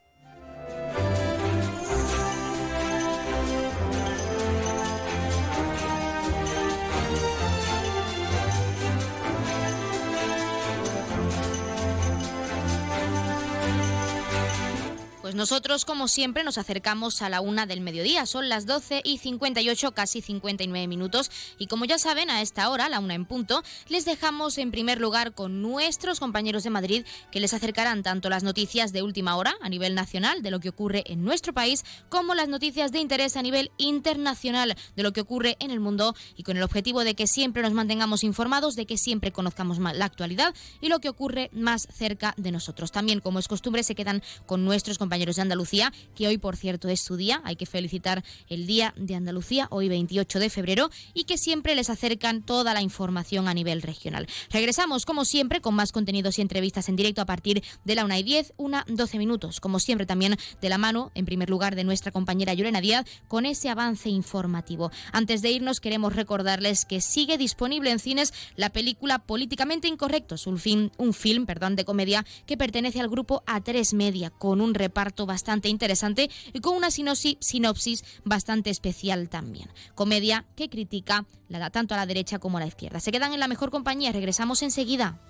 Pues nosotros, como siempre, nos acercamos a la una del mediodía. Son las 12 y 58, casi 59 minutos. Y como ya saben, a esta hora, la una en punto, les dejamos en primer lugar con nuestros compañeros de Madrid que les acercarán tanto las noticias de última hora a nivel nacional de lo que ocurre en nuestro país, como las noticias de interés a nivel internacional de lo que ocurre en el mundo y con el objetivo de que siempre nos mantengamos informados, de que siempre conozcamos más la actualidad y lo que ocurre más cerca de nosotros. También, como es costumbre, se quedan con nuestros compañeros de Andalucía, que hoy, por cierto, es su día. Hay que felicitar el Día de Andalucía, hoy 28 de febrero, y que siempre les acercan toda la información a nivel regional. Regresamos, como siempre, con más contenidos y entrevistas en directo a partir de la 1 y 10, una 12 minutos. Como siempre, también de la mano, en primer lugar, de nuestra compañera Llorena Díaz, con ese avance informativo. Antes de irnos, queremos recordarles que sigue disponible en cines la película Políticamente Incorrectos, un film, un film perdón, de comedia que pertenece al grupo A3 Media, con un reparto bastante interesante y con una sinopsis bastante especial también. Comedia que critica la, tanto a la derecha como a la izquierda. Se quedan en la mejor compañía, regresamos enseguida.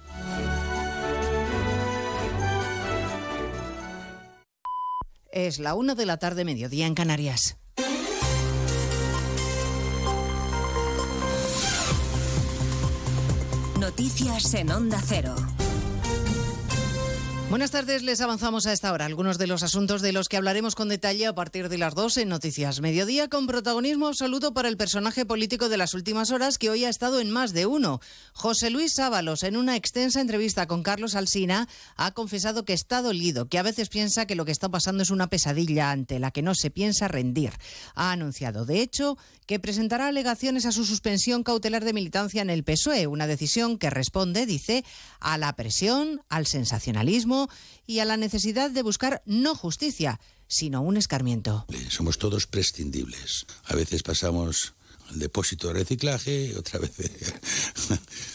Es la una de la tarde, mediodía en Canarias. Noticias en Onda Cero. Buenas tardes, les avanzamos a esta hora algunos de los asuntos de los que hablaremos con detalle a partir de las 2 en Noticias Mediodía, con protagonismo absoluto para el personaje político de las últimas horas que hoy ha estado en más de uno. José Luis Ábalos, en una extensa entrevista con Carlos Alsina, ha confesado que está dolido, que a veces piensa que lo que está pasando es una pesadilla ante la que no se piensa rendir. Ha anunciado, de hecho, que presentará alegaciones a su suspensión cautelar de militancia en el PSOE, una decisión que responde, dice, a la presión, al sensacionalismo, y a la necesidad de buscar no justicia, sino un escarmiento. Somos todos prescindibles. A veces pasamos al depósito de reciclaje, otra vez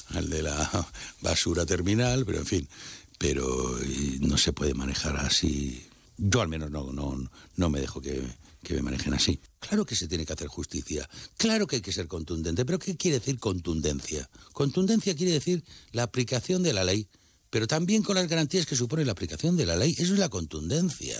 al de la basura terminal, pero en fin, pero no se puede manejar así. Yo al menos no, no, no me dejo que me manejen así. Claro que se tiene que hacer justicia, claro que hay que ser contundente, pero ¿qué quiere decir contundencia? Contundencia quiere decir la aplicación de la ley pero también con las garantías que supone la aplicación de la ley. Eso es la contundencia.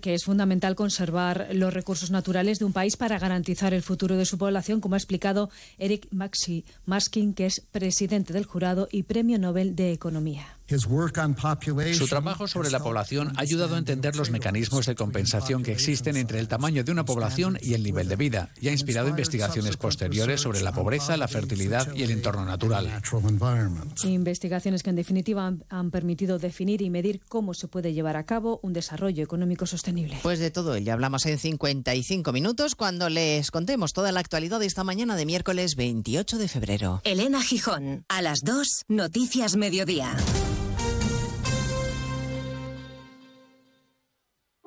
que es fundamental conservar los recursos naturales de un país para garantizar el futuro de su población, como ha explicado Eric Maxi Maskin, que es presidente del jurado y Premio Nobel de Economía. Su trabajo sobre la población ha ayudado a entender los mecanismos de compensación que existen entre el tamaño de una población y el nivel de vida y ha inspirado investigaciones posteriores sobre la pobreza, la fertilidad y el entorno natural. Investigaciones que en definitiva han, han permitido definir y medir cómo se puede llevar a cabo un desarrollo económico sostenible. Pues de todo ello hablamos en 55 minutos cuando les contemos toda la actualidad de esta mañana de miércoles 28 de febrero. Elena Gijón, a las 2, Noticias Mediodía.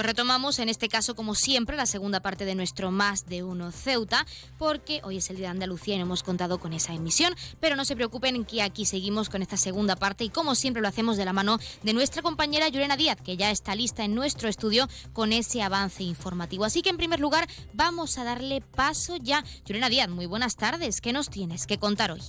Pues retomamos en este caso, como siempre, la segunda parte de nuestro Más de Uno Ceuta, porque hoy es el Día de Andalucía y no hemos contado con esa emisión, pero no se preocupen que aquí seguimos con esta segunda parte y como siempre lo hacemos de la mano de nuestra compañera Yurena Díaz, que ya está lista en nuestro estudio con ese avance informativo. Así que en primer lugar vamos a darle paso ya. Yurena Díaz, muy buenas tardes. ¿Qué nos tienes que contar hoy?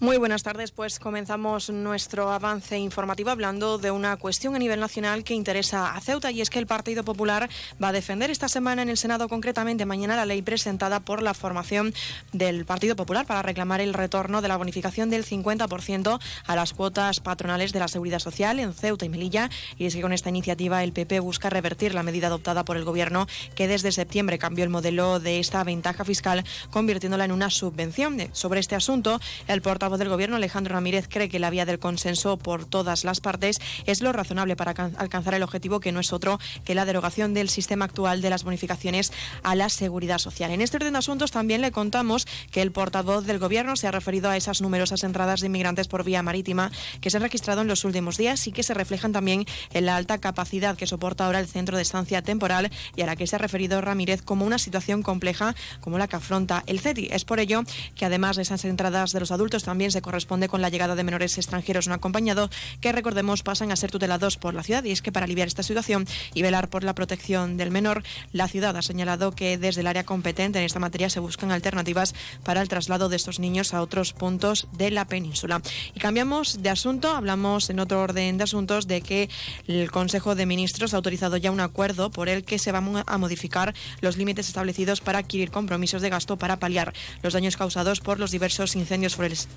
Muy buenas tardes, pues comenzamos nuestro avance informativo hablando de una cuestión a nivel nacional que interesa a Ceuta y es que el Partido Popular va a defender esta semana en el Senado, concretamente mañana, la ley presentada por la formación del Partido Popular para reclamar el retorno de la bonificación del 50% a las cuotas patronales de la Seguridad Social en Ceuta y Melilla. Y es que con esta iniciativa el PP busca revertir la medida adoptada por el Gobierno que desde septiembre cambió el modelo de esta ventaja fiscal convirtiéndola en una subvención. Sobre este asunto, el portavoz del Gobierno, Alejandro Ramírez, cree que la vía del consenso por todas las partes es lo razonable para alcanzar el objetivo que no es otro que la derogación del sistema actual de las bonificaciones a la seguridad social. En este orden de asuntos también le contamos que el portavoz del Gobierno se ha referido a esas numerosas entradas de inmigrantes por vía marítima que se han registrado en los últimos días y que se reflejan también en la alta capacidad que soporta ahora el centro de estancia temporal y a la que se ha referido Ramírez como una situación compleja como la que afronta el CETI. Es por ello que además de esas entradas de los adultos también también se corresponde con la llegada de menores extranjeros no acompañados que recordemos pasan a ser tutelados por la ciudad y es que para aliviar esta situación y velar por la protección del menor, la ciudad ha señalado que desde el área competente en esta materia se buscan alternativas para el traslado de estos niños a otros puntos de la península. Y cambiamos de asunto, hablamos en otro orden de asuntos de que el Consejo de Ministros ha autorizado ya un acuerdo por el que se van a modificar los límites establecidos para adquirir compromisos de gasto para paliar los daños causados por los diversos incendios forestales,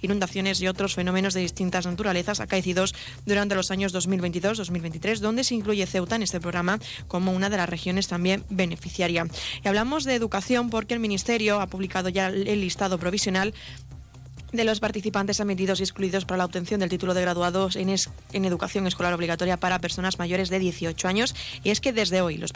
inundaciones y otros fenómenos de distintas naturalezas acaecidos durante los años 2022-2023, donde se incluye Ceuta en este programa como una de las regiones también beneficiaria. Y hablamos de educación porque el Ministerio ha publicado ya el listado provisional de los participantes admitidos y excluidos para la obtención del título de graduados en, en, educación escolar obligatoria para personas mayores de 18 años. Y es que desde hoy los,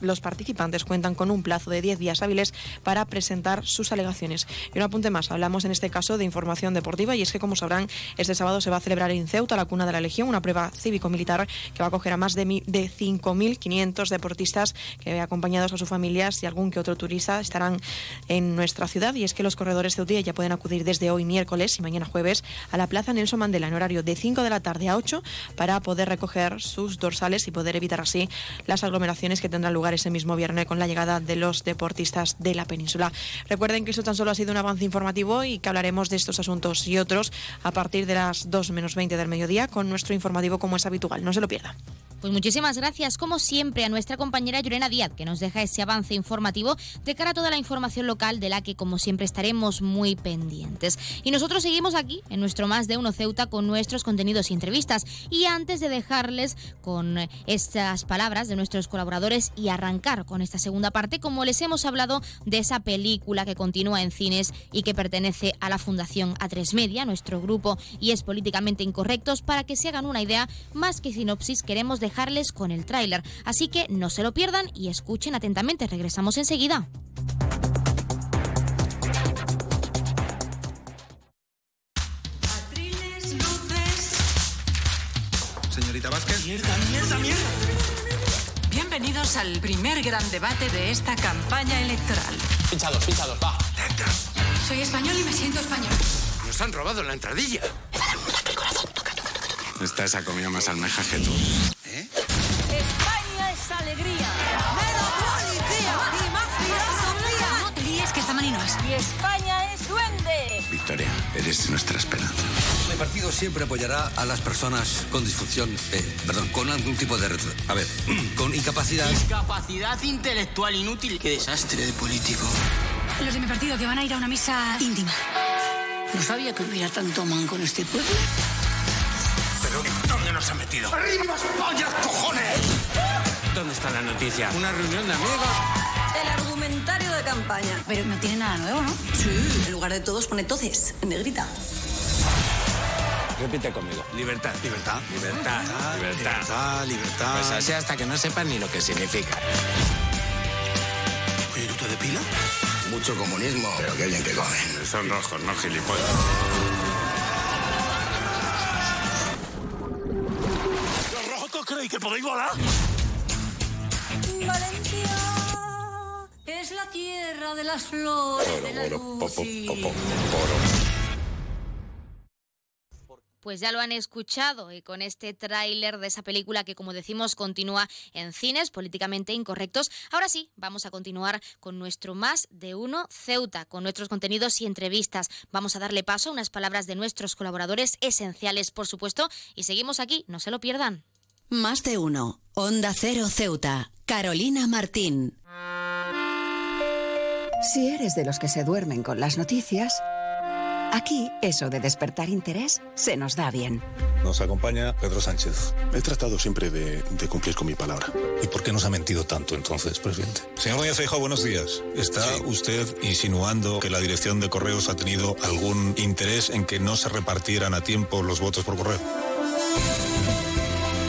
los participantes cuentan con un plazo de 10 días hábiles para presentar sus alegaciones. Y un apunte más, hablamos en este caso de información deportiva y es que, como sabrán, este sábado se va a celebrar en Ceuta, la cuna de la Legión, una prueba cívico-militar que va a acoger a más de, de 5.500 deportistas que, acompañados a sus familias y algún que otro turista, estarán en nuestra ciudad. Y es que los corredores ceutíes ya pueden acudir desde hoy miércoles y mañana jueves a la Plaza Nelson Mandela en horario de 5 de la tarde a 8 para poder recoger sus dorsales y poder evitar así las aglomeraciones que tendrán lugar ese mismo viernes con la llegada de los deportistas de la península. Recuerden que esto tan solo ha sido un avance informativo y que hablaremos de estos asuntos y otros a partir de las 2 menos 20 del mediodía con nuestro informativo como es habitual. No se lo pierdan. Pues muchísimas gracias, como siempre, a nuestra compañera Llorena Díaz, que nos deja ese avance informativo de cara a toda la información local de la que, como siempre, estaremos muy pendientes. Y nosotros seguimos aquí, en nuestro Más de Uno Ceuta, con nuestros contenidos y entrevistas. Y antes de dejarles con estas palabras de nuestros colaboradores y arrancar con esta segunda parte, como les hemos hablado de esa película que continúa en cines y que pertenece a la Fundación A3 Media, nuestro grupo, y es políticamente incorrectos, para que se hagan una idea, más que sinopsis, queremos dejar dejarles con el tráiler. Así que no se lo pierdan y escuchen atentamente. Regresamos enseguida. Señorita Vázquez. Mierda, mierda, mierda. Bienvenidos al primer gran debate de esta campaña electoral. Pinchados, pinchados, va. Soy español y me siento español. Nos han robado la entradilla. Esta esa comido más almejas que tú. ¿Eh? España es alegría. Menos policía y más filosofía. No te líes que esta no es. Y España es duende. Victoria, eres nuestra esperanza. Mi partido siempre apoyará a las personas con disfunción, eh, perdón, con algún tipo de. A ver, con incapacidad. Discapacidad intelectual inútil. Qué desastre de político. Los de mi partido que van a ir a una misa íntima. No sabía que hubiera tanto man con este pueblo. ¿Pero dónde nos ha metido? ¡Arriba España, cojones! ¿Dónde está la noticia? ¿Una reunión de amigos? El argumentario de campaña. Pero no tiene nada nuevo, ¿no? Sí. En lugar de todos pone toces, en negrita. Repite conmigo. Libertad. Libertad. Libertad. Libertad. Libertad. Libertad. Pues así hasta que no sepan ni lo que significa. Oye, ¿tú te depilas? Mucho comunismo. Pero qué bien que comen. Son rojos, no gilipollas. Creéis que podéis volar? Valencia es la tierra de las flores, de la luz y... Pues ya lo han escuchado y con este tráiler de esa película que como decimos continúa en cines políticamente incorrectos. Ahora sí, vamos a continuar con nuestro más de uno Ceuta, con nuestros contenidos y entrevistas. Vamos a darle paso a unas palabras de nuestros colaboradores esenciales, por supuesto, y seguimos aquí, no se lo pierdan. Más de uno. Onda Cero Ceuta. Carolina Martín. Si eres de los que se duermen con las noticias, aquí eso de despertar interés se nos da bien. Nos acompaña Pedro Sánchez. He tratado siempre de, de cumplir con mi palabra. ¿Y por qué nos ha mentido tanto entonces, presidente? Señor Núñez Feijóo, buenos días. ¿Está usted insinuando que la dirección de correos ha tenido algún interés en que no se repartieran a tiempo los votos por correo?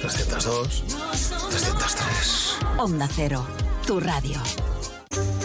302, 303. Onda Cero, tu radio.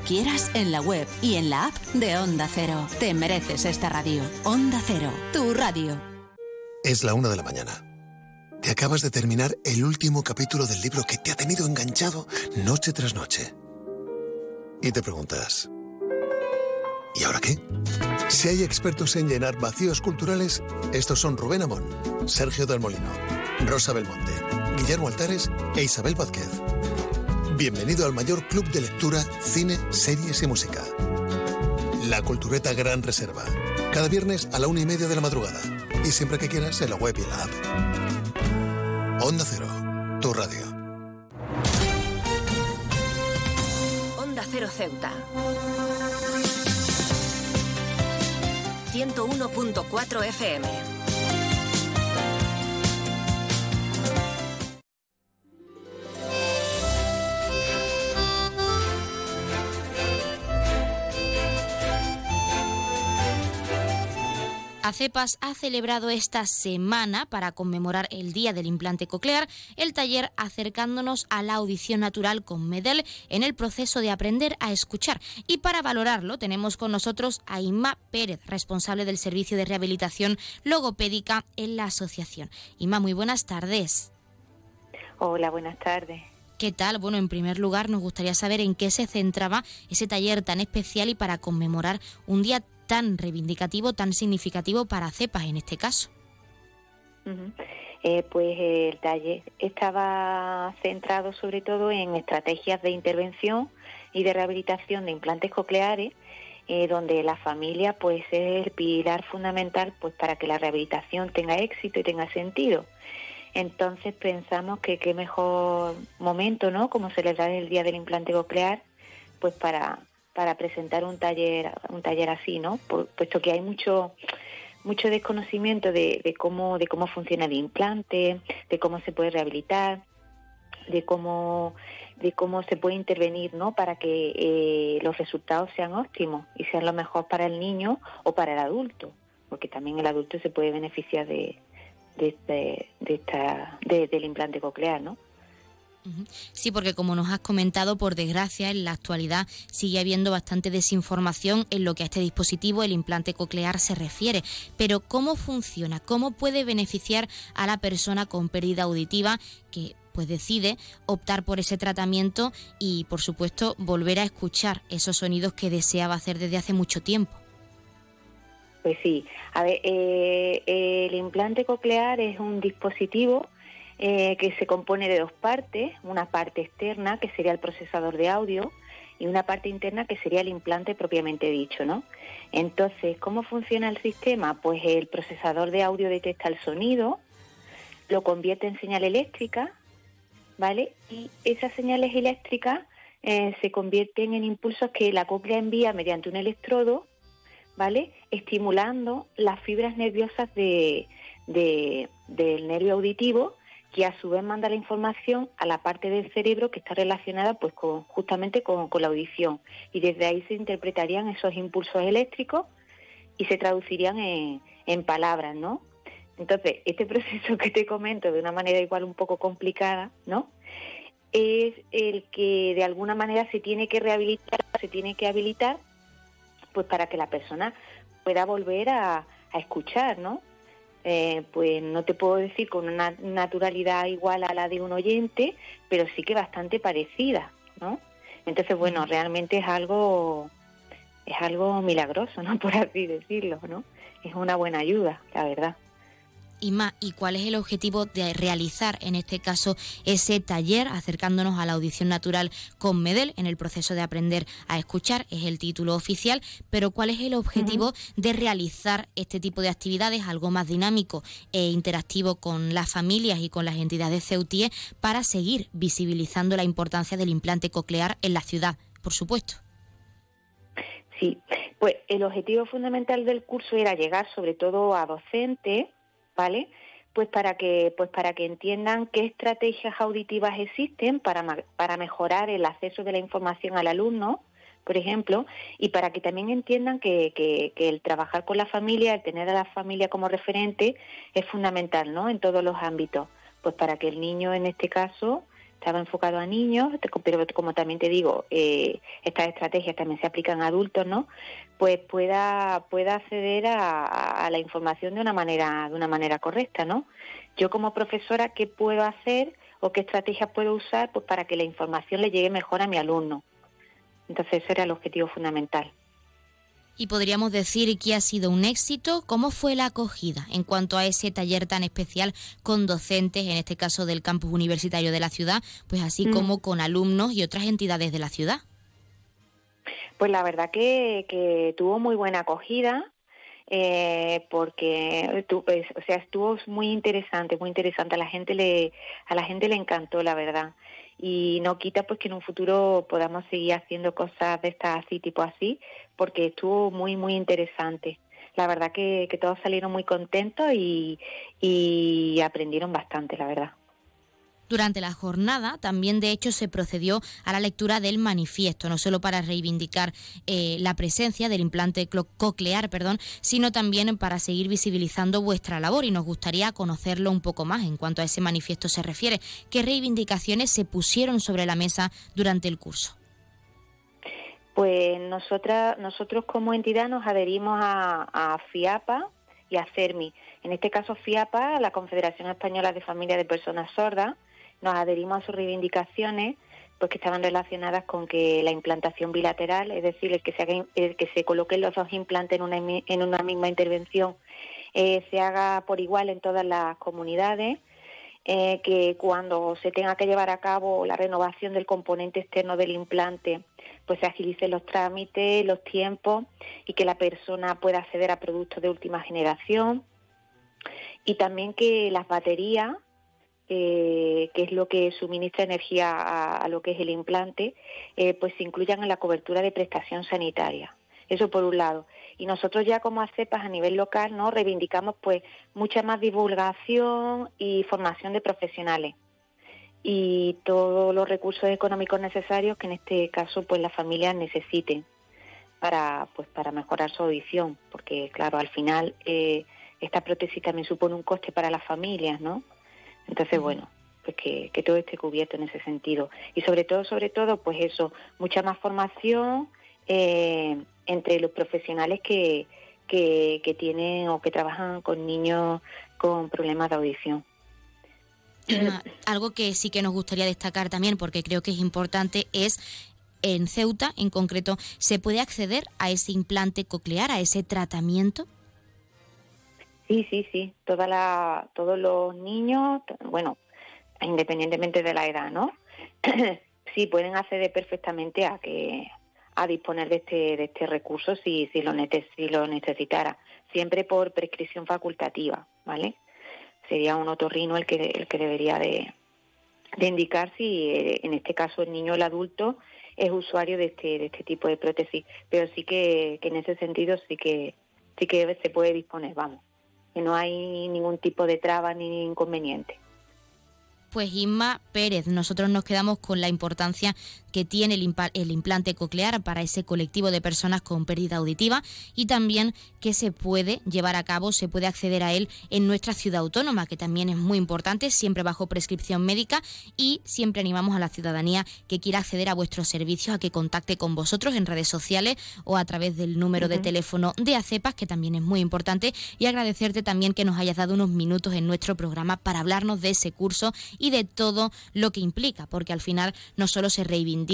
quieras en la web y en la app de Onda Cero. Te mereces esta radio. Onda Cero, tu radio. Es la una de la mañana. Te acabas de terminar el último capítulo del libro que te ha tenido enganchado noche tras noche. Y te preguntas, ¿y ahora qué? Si hay expertos en llenar vacíos culturales, estos son Rubén Amón, Sergio del Molino, Rosa Belmonte, Guillermo Altares e Isabel Vázquez. Bienvenido al mayor club de lectura, cine, series y música. La Cultureta Gran Reserva. Cada viernes a la una y media de la madrugada. Y siempre que quieras en la web y en la app. Onda Cero, tu radio. Onda Cero Ceuta. 101.4 FM. ACEPAS ha celebrado esta semana, para conmemorar el Día del Implante Coclear, el taller acercándonos a la audición natural con MEDEL en el proceso de aprender a escuchar. Y para valorarlo tenemos con nosotros a Inma Pérez, responsable del Servicio de Rehabilitación Logopédica en la asociación. Inma, muy buenas tardes. Hola, buenas tardes. ¿Qué tal? Bueno, en primer lugar nos gustaría saber en qué se centraba ese taller tan especial y para conmemorar un día tan reivindicativo, tan significativo para CEPAS en este caso? eh, pues el taller estaba centrado sobre todo en estrategias de intervención y de rehabilitación de implantes cocleares, eh, donde la familia pues es el pilar fundamental pues para que la rehabilitación tenga éxito y tenga sentido. Entonces pensamos que qué mejor momento, ¿no? Como celebrar el Día del Implante Coclear, pues para para presentar un taller un taller así no puesto que hay mucho mucho desconocimiento de, cómo de cómo funciona el implante de cómo se puede rehabilitar de cómo de cómo se puede intervenir no para que eh, los resultados sean óptimos y sean lo mejor para el niño o para el adulto porque también el adulto se puede beneficiar de de, de esta del implante coclear no Sí, porque como nos has comentado, por desgracia, en la actualidad sigue habiendo bastante desinformación en lo que a este dispositivo, el implante coclear, se refiere. Pero ¿cómo funciona? ¿Cómo puede beneficiar a la persona con pérdida auditiva que pues decide optar por ese tratamiento y, por supuesto, volver a escuchar esos sonidos que deseaba hacer desde hace mucho tiempo? Pues sí, a ver, eh, el implante coclear es un dispositivo eh, que se compone de dos partes, una parte externa que sería el procesador de audio y una parte interna que sería el implante propiamente dicho, ¿no? Entonces, ¿cómo funciona el sistema? Pues el procesador de audio detecta el sonido, lo convierte en señal eléctrica, ¿vale? Y esas señales eléctricas eh, se convierten en impulsos que la cóclea envía mediante un electrodo, ¿vale? Estimulando las fibras nerviosas de, del nervio auditivo que a su vez manda la información a la parte del cerebro que está relacionada pues con, justamente con, la audición y desde ahí se interpretarían esos impulsos eléctricos y se traducirían en, palabras, ¿no? Entonces, este proceso que te comento de una manera igual un poco complicada, ¿no? Es el que de alguna manera se tiene que rehabilitar, se tiene que habilitar, pues para que la persona pueda volver a, a escuchar, ¿no? Eh, pues no te puedo decir con una naturalidad igual a la de un oyente, pero sí que bastante parecida, ¿no? Entonces, bueno, realmente es algo es algo milagroso, ¿no? Por así decirlo, ¿no? Es una buena ayuda, la verdad. Y más, ¿y cuál es el objetivo de realizar en este caso ese taller acercándonos a la audición natural con Medel en el proceso de aprender a escuchar? Es el título oficial, pero ¿cuál es el objetivo de realizar este tipo de actividades, algo más dinámico e interactivo con las familias y con las entidades CEUTIE para seguir visibilizando la importancia del implante coclear en la ciudad, por supuesto? Sí, pues el objetivo fundamental del curso era llegar sobre todo a docentes ¿vale? Pues para que, pues para que entiendan qué estrategias auditivas existen para, para mejorar el acceso de la información al alumno, por ejemplo, y para que también entiendan que, que, el trabajar con la familia, el tener a la familia como referente, es fundamental, ¿no? En todos los ámbitos. Pues para que el niño, en este caso, estaba enfocado a niños, pero como también te digo, eh, estas estrategias también se aplican a adultos, ¿no? Pues pueda, pueda acceder a, la información de una manera, de una manera correcta, ¿no? Yo como profesora, ¿qué puedo hacer o qué estrategias puedo usar pues para que la información le llegue mejor a mi alumno? Entonces ese era el objetivo fundamental y podríamos decir que ha sido un éxito. ¿Cómo fue la acogida en cuanto a ese taller tan especial con docentes, en este caso del campus universitario de la ciudad, pues así mm. como con alumnos y otras entidades de la ciudad? Pues la verdad que, tuvo muy buena acogida. Eh, porque pues, o sea estuvo muy interesante muy interesante a la gente le a la gente le encantó la verdad y no quita pues que en un futuro podamos seguir haciendo cosas de estas así, tipo así, porque estuvo muy, muy interesante. La verdad que, que todos salieron muy contentos y aprendieron bastante, la verdad. Durante la jornada también de hecho se procedió a la lectura del manifiesto, no solo para reivindicar eh, la presencia del implante coclear, perdón, sino también para seguir visibilizando vuestra labor y nos gustaría conocerlo un poco más en cuanto a ese manifiesto se refiere. ¿Qué reivindicaciones se pusieron sobre la mesa durante el curso? Pues nosotras, nosotros como entidad nos adherimos a, a FIAPA y a CERMI. En este caso FIAPA, la Confederación Española de Familias de Personas Sordas, nos adherimos a sus reivindicaciones pues que estaban relacionadas con que la implantación bilateral, es decir, el que se, haga, que se coloquen los dos implantes en una, en una misma intervención, eh, se haga por igual en todas las comunidades, eh, que cuando se tenga que llevar a cabo la renovación del componente externo del implante, pues se agilicen los trámites, los tiempos y que la persona pueda acceder a productos de última generación. Y también que las baterías eh, que es lo que suministra energía a, lo que es el implante, eh, pues se incluyan en la cobertura de prestación sanitaria. Eso por un lado. Y nosotros ya como ACEPAS a nivel local no reivindicamos pues mucha más divulgación y formación de profesionales y todos los recursos económicos necesarios que en este caso pues las familias necesiten para pues para mejorar su audición porque claro al final eh, esta prótesis también supone un coste para las familias no entonces, bueno, pues que, todo esté cubierto en ese sentido. Y sobre todo, sobre todo, pues eso, mucha más formación eh, entre los profesionales que, que, tienen o que trabajan con niños con problemas de audición. algo que sí que nos gustaría destacar también, porque creo que es importante, es en Ceuta, en concreto, ¿se puede acceder a ese implante coclear, a ese tratamiento? Sí, sí, sí. Toda la, todos los niños, bueno, independientemente de la edad, ¿no? sí, pueden acceder perfectamente a que a disponer de este, de este recurso si, si, lo si lo necesitara, siempre por prescripción facultativa, ¿vale? Sería un otorrino el que, el que debería de, de indicar si eh, en este caso el niño o el adulto es usuario de este, de este tipo de prótesis, pero sí que, que en ese sentido sí que sí que se puede disponer, vamos que no hay ningún tipo de traba ni inconveniente. Pues Inma Pérez, nosotros nos quedamos con la importancia que tiene el, el implante coclear para ese colectivo de personas con pérdida auditiva y también que se puede llevar a cabo, se puede acceder a él en nuestra ciudad autónoma, que también es muy importante, siempre bajo prescripción médica y siempre animamos a la ciudadanía que quiera acceder a vuestros servicios a que contacte con vosotros en redes sociales o a través del número de teléfono de ACEPAS, que también es muy importante, y agradecerte también que nos hayas dado unos minutos en nuestro programa para hablarnos de ese curso y de todo lo que implica, porque al final no solo se reivindica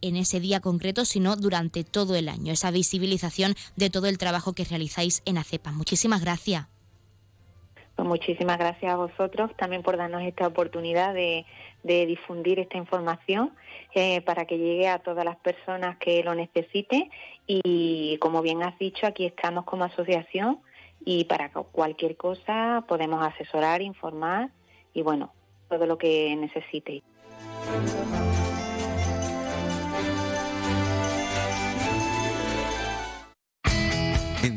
en ese día concreto, sino durante todo el año, esa visibilización de todo el trabajo que realizáis en ACEPAS. Muchísimas gracias. Pues muchísimas gracias a vosotros también por darnos esta oportunidad de, difundir esta información eh, para que llegue a todas las personas que lo necesiten y como bien has dicho aquí estamos como asociación y para cualquier cosa podemos asesorar, informar y bueno, todo lo que necesitéis.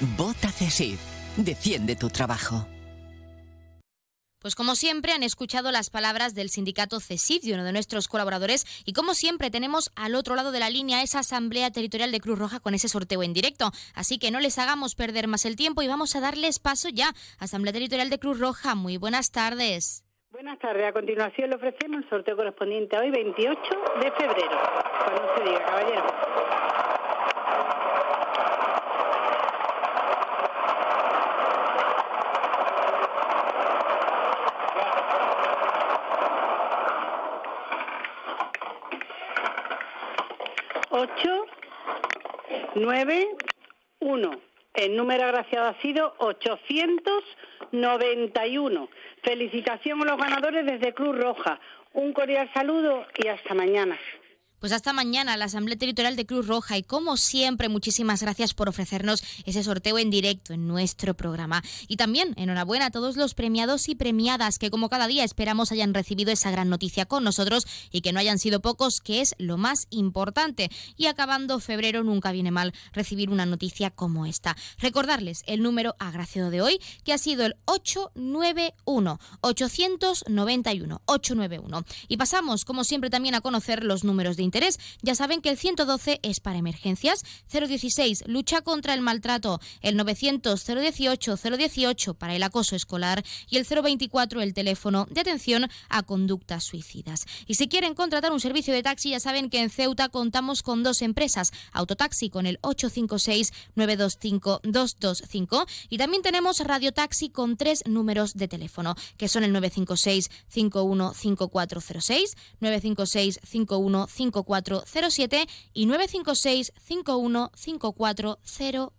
Vota CESIF. Defiende tu trabajo. Pues como siempre han escuchado las palabras del sindicato CESIF, de uno de nuestros colaboradores, y como siempre tenemos al otro lado de la línea esa asamblea territorial de Cruz Roja con ese sorteo en directo. Así que no les hagamos perder más el tiempo y vamos a darles paso ya. Asamblea Territorial de Cruz Roja, muy buenas tardes. Buenas tardes. A continuación le ofrecemos el sorteo correspondiente a hoy, 28 de febrero. Cuando se diga, caballero. 8, 9, 1. El número agraciado ha sido 891. Felicitación a los ganadores desde Cruz Roja. Un cordial saludo y hasta mañana. Pues hasta mañana la Asamblea Territorial de Cruz Roja y como siempre muchísimas gracias por ofrecernos ese sorteo en directo en nuestro programa. Y también enhorabuena a todos los premiados y premiadas que como cada día esperamos hayan recibido esa gran noticia con nosotros y que no hayan sido pocos, que es lo más importante. Y acabando febrero nunca viene mal recibir una noticia como esta. Recordarles el número agraciado de hoy que ha sido el 891 891 891. Y pasamos como siempre también a conocer los números de ya saben que el 112 es para emergencias, 016 lucha contra el maltrato, el 900 018 018 para el acoso escolar. Y el 024 el teléfono de atención a conductas suicidas. Y si quieren contratar un servicio de taxi, ya saben que en Ceuta contamos con dos empresas, Autotaxi con el 856 925 225 y también tenemos Radio Taxi con tres números de teléfono, que son el 956 515406, 956 515406 5407 y 956 515408.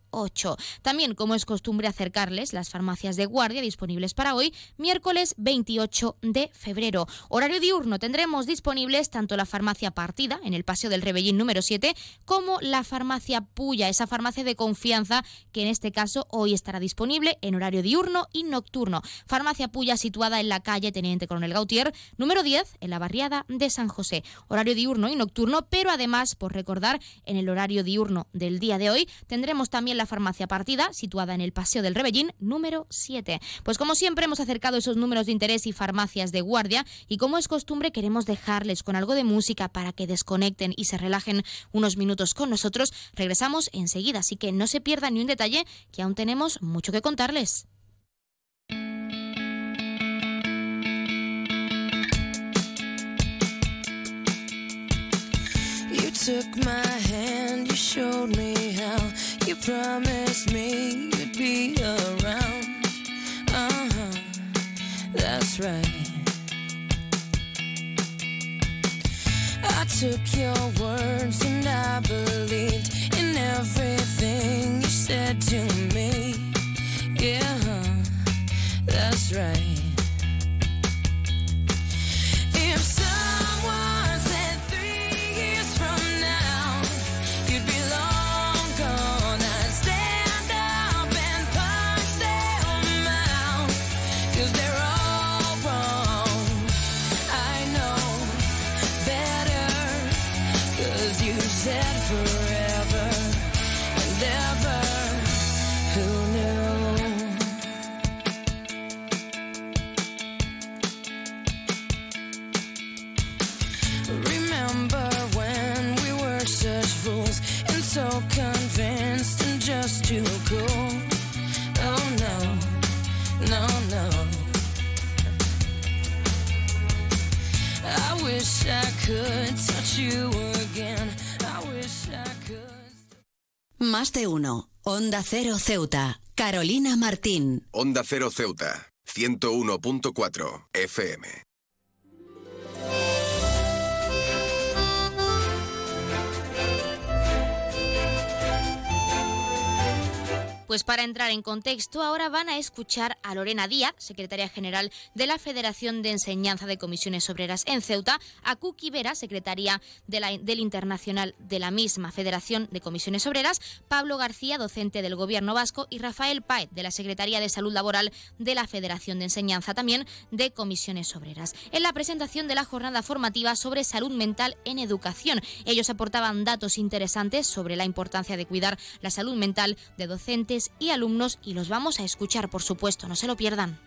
También, como es costumbre, acercarles las farmacias de guardia disponibles para hoy, miércoles 28 de febrero. Horario diurno tendremos disponibles tanto la farmacia Partida, en el Paseo del Rebellín número 7, como la farmacia Puya, esa farmacia de confianza que en este caso hoy estará disponible en horario diurno y nocturno. Farmacia Puya situada en la calle Teniente Coronel Gautier, número 10, en la barriada de San José. Horario diurno y nocturno, pero además, por recordar, en el horario diurno del día de hoy tendremos también la farmacia partida, situada en el Paseo del Rebellín, número 7. Pues como siempre hemos acercado esos números de interés y farmacias de guardia y como es costumbre queremos dejarles con algo de música para que desconecten y se relajen unos minutos con nosotros. Regresamos enseguida, así que no se pierdan ni un detalle que aún tenemos mucho que contarles. You promised me you'd be around. Uh huh, that's right. I took your words and I believed in everything you said to me. Yeah, that's right. Más de uno. Onda Cero Ceuta. Carolina Martín. Onda Cero Ceuta, 101.4 FM. Pues para entrar en contexto, ahora van a escuchar a Lorena Díaz, secretaria general de la Federación de Enseñanza de Comisiones Obreras en Ceuta, a Kuki Vera, secretaria de la, del Internacional de la misma Federación de Comisiones Obreras, Pablo García, docente del Gobierno Vasco, y Rafael Paez, de la Secretaría de Salud Laboral de la Federación de Enseñanza también de Comisiones Obreras. En la presentación de la jornada formativa sobre salud mental en educación, ellos aportaban datos interesantes sobre la importancia de cuidar la salud mental de docentes y alumnos y los vamos a escuchar, por supuesto, no se lo pierdan.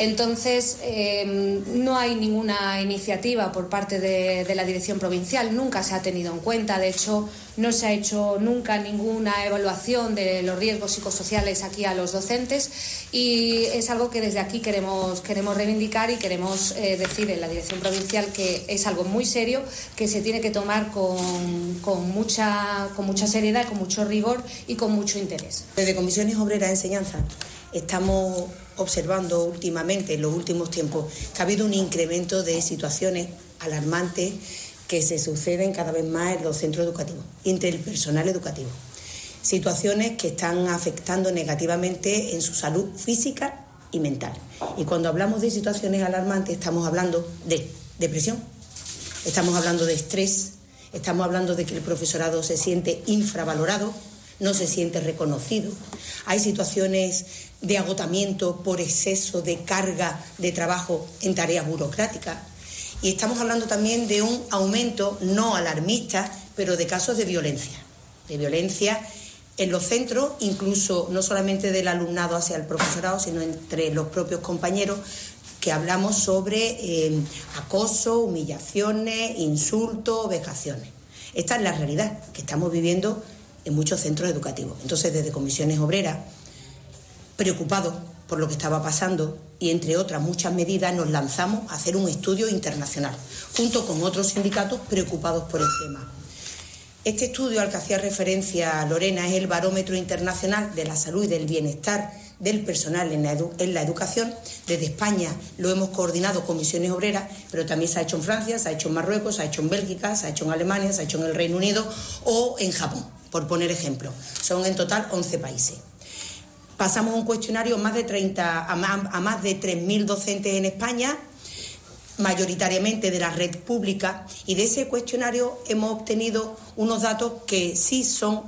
Entonces, eh, no hay ninguna iniciativa por parte de, de, la Dirección Provincial, nunca se ha tenido en cuenta, de hecho, no se ha hecho nunca ninguna evaluación de los riesgos psicosociales aquí a los docentes y es algo que desde aquí queremos, queremos reivindicar y queremos eh, decir en la Dirección Provincial que es algo muy serio, que se tiene que tomar con, con, mucha, con mucha seriedad, con mucho rigor y con mucho interés. Desde Comisiones Obreras de Enseñanza estamos observando últimamente, en los últimos tiempos, que ha habido un incremento de situaciones alarmantes que se suceden cada vez más en los centros educativos, entre el personal educativo. Situaciones que están afectando negativamente en su salud física y mental. Y cuando hablamos de situaciones alarmantes estamos hablando de depresión, estamos hablando de estrés, estamos hablando de que el profesorado se siente infravalorado, no se siente reconocido. Hay situaciones de agotamiento por exceso de carga de trabajo en tareas burocráticas. Y estamos hablando también de un aumento no alarmista, pero de casos de violencia. De violencia en los centros, incluso no solamente del alumnado hacia el profesorado, sino entre los propios compañeros, que hablamos sobre eh, acoso, humillaciones, insultos, vejaciones. Esta es la realidad que estamos viviendo en muchos centros educativos. Entonces, desde comisiones obreras, preocupados por lo que estaba pasando y entre otras muchas medidas nos lanzamos a hacer un estudio internacional, junto con otros sindicatos preocupados por el tema. Este estudio al que hacía referencia Lorena es el Barómetro Internacional de la Salud y del Bienestar del Personal en la, en la, Educación. Desde España lo hemos coordinado comisiones obreras, pero también se ha hecho en Francia, se ha hecho en Marruecos, se ha hecho en Bélgica, se ha hecho en Alemania, se ha hecho en el Reino Unido o en Japón, por poner ejemplo. Son en total 11 países. Pasamos un cuestionario a más de, 30, a más, a más de 3.000 docentes en España, mayoritariamente de la red pública, y de ese cuestionario hemos obtenido unos datos que sí son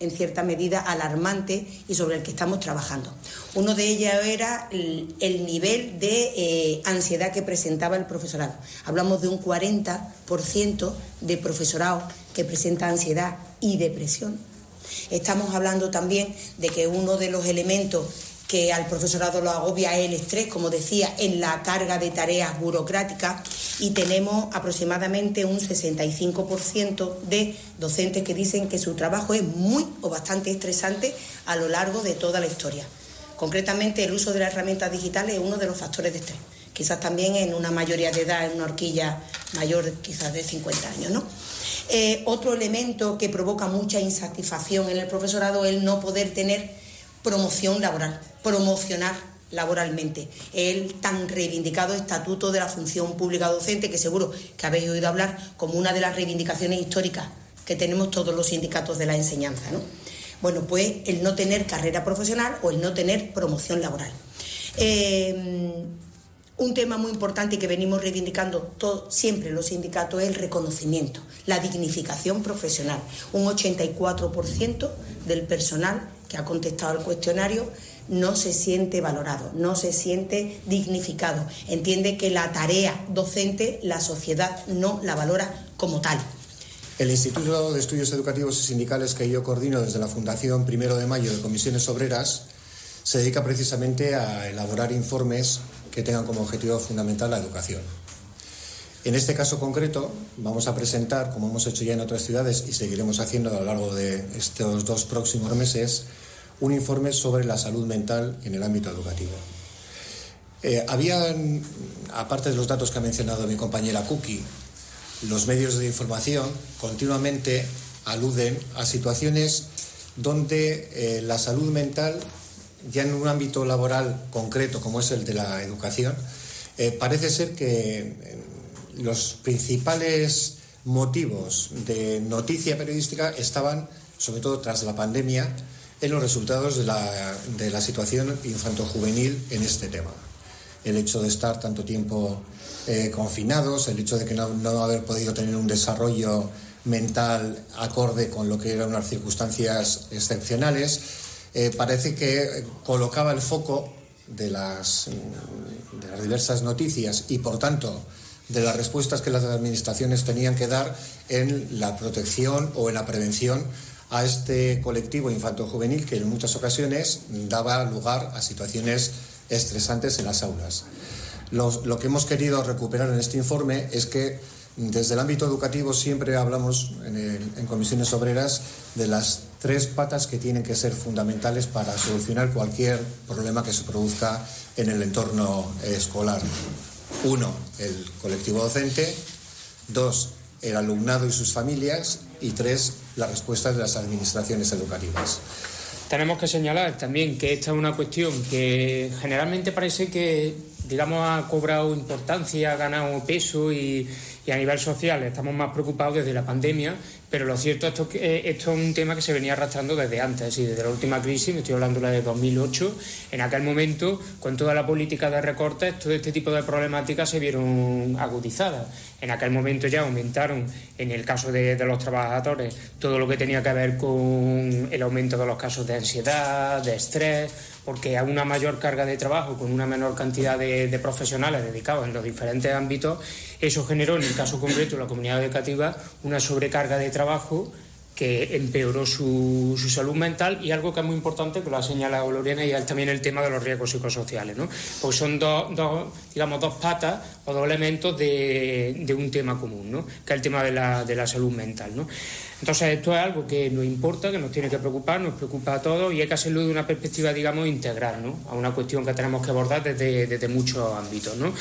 en cierta medida alarmantes y sobre el que estamos trabajando. Uno de ellos era el, el nivel de eh, ansiedad que presentaba el profesorado. Hablamos de un 40% de profesorado que presenta ansiedad y depresión. Estamos hablando también de que uno de los elementos que al profesorado lo agobia es el estrés, como decía, en la carga de tareas burocráticas y tenemos aproximadamente un 65% de docentes que dicen que su trabajo es muy o bastante estresante a lo largo de toda la historia. Concretamente, el uso de las herramientas digitales es uno de los factores de estrés. Quizás también en una mayoría de edad, en una horquilla mayor, quizás de 50 años, ¿no? Eh, otro elemento que provoca mucha insatisfacción en el profesorado es el no poder tener promoción laboral, promocionar laboralmente. El tan reivindicado estatuto de la función pública docente, que seguro que habéis oído hablar como una de las reivindicaciones históricas que tenemos todos los sindicatos de la enseñanza. ¿no? Bueno, pues el no tener carrera profesional o el no tener promoción laboral. Eh, un tema muy importante que venimos reivindicando siempre los sindicatos es el reconocimiento, la dignificación profesional. Un 84% del personal que ha contestado al cuestionario no se siente valorado, no se siente dignificado. Entiende que la tarea docente la sociedad no la valora como tal. El Instituto de Estudios Educativos y Sindicales que yo coordino desde la Fundación Primero de Mayo de Comisiones Obreras se dedica precisamente a elaborar informes que tengan como objetivo fundamental la educación. En este caso concreto vamos a presentar, como hemos hecho ya en otras ciudades y seguiremos haciendo a lo largo de estos dos próximos meses, un informe sobre la salud mental en el ámbito educativo. Eh, habían, aparte de los datos que ha mencionado mi compañera Cookie, los medios de información continuamente aluden a situaciones donde eh, la salud mental, ya en un ámbito laboral concreto como es el de la educación, eh, parece ser que eh, los principales motivos de noticia periodística estaban, sobre todo tras la pandemia, en los resultados de la, de la situación infanto-juvenil en este tema. El hecho de estar tanto tiempo eh, confinados, el hecho de que no, no haber podido tener un desarrollo mental acorde con lo que eran unas circunstancias excepcionales, eh, parece que colocaba el foco de las, de las diversas noticias y, por tanto, de las respuestas que las administraciones tenían que dar en la protección o en la prevención a este colectivo infanto-juvenil que en muchas ocasiones daba lugar a situaciones estresantes en las aulas. Lo, que hemos querido recuperar en este informe es que desde el ámbito educativo siempre hablamos en comisiones obreras de las tres patas que tienen que ser fundamentales para solucionar cualquier problema que se produzca en el entorno escolar. Uno, el colectivo docente. Dos, el alumnado y sus familias. Y tres, las respuestas de las administraciones educativas. Tenemos que señalar también que esta es una cuestión que generalmente parece que, digamos, ha cobrado importancia, ha ganado peso y, y a nivel social estamos más preocupados desde la pandemia, pero lo cierto es que esto es un tema que se venía arrastrando desde antes, y desde la última crisis, estoy hablando de la de 2008, en aquel momento, con toda la política de recortes, todo este tipo de problemáticas se vieron agudizadas. En aquel momento ya aumentaron, en el caso de, de los trabajadores, todo lo que tenía que ver con el aumento de los casos de ansiedad, de estrés, porque a una mayor carga de trabajo, con una menor cantidad de, de profesionales dedicados en los diferentes ámbitos, eso generó, en el caso concreto de la comunidad educativa, una sobrecarga de trabajo que empeoró su, su, salud mental y algo que es muy importante, que lo ha señalado Lorena, y es también el tema de los riesgos psicosociales, ¿no? Pues son dos, dos digamos, dos patas o dos elementos de, de, un tema común, ¿no? Que es el tema de la, de la salud mental, ¿no? Entonces, esto es algo que nos importa, que nos tiene que preocupar, nos preocupa a todos y hay que hacerlo de una perspectiva, digamos, integral, ¿no? A una cuestión que tenemos que abordar desde, muchos ámbitos, ¿no?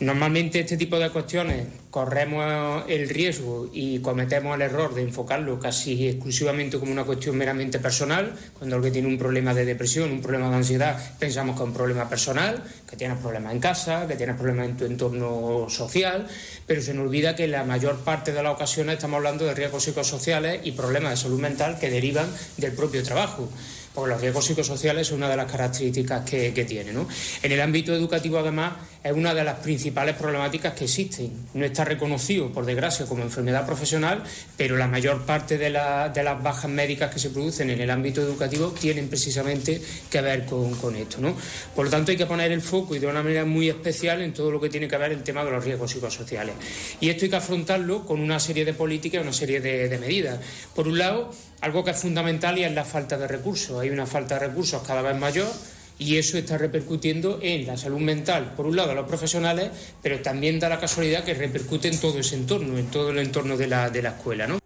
Normalmente este tipo de cuestiones corremos el riesgo y cometemos el error de enfocarlo casi exclusivamente como una cuestión meramente personal. Cuando alguien tiene un problema de depresión, un problema de ansiedad, pensamos que es un problema personal, que tienes problemas en casa, que tienes problemas en tu entorno social, pero se nos olvida que la mayor parte de las ocasiones estamos hablando de riesgos psicosociales y problemas de salud mental que derivan del propio trabajo porque los riesgos psicosociales son una de las características que, que tiene. ¿no? En el ámbito educativo, además, es una de las principales problemáticas que existen. No está reconocido, por desgracia, como enfermedad profesional, pero la mayor parte de, la, de las bajas médicas que se producen en el ámbito educativo tienen precisamente que ver con, con, esto. ¿no? Por lo tanto, hay que poner el foco y de una manera muy especial en todo lo que tiene que ver el tema de los riesgos psicosociales. Y esto hay que afrontarlo con una serie de políticas una serie de medidas. Por un lado, algo que es fundamental y es la falta de recursos. Hay una falta de recursos cada vez mayor y eso está repercutiendo en la salud mental, por un lado, a los profesionales, pero también da la casualidad que repercute en todo ese entorno, en todo el entorno de la, de la escuela. ¿no?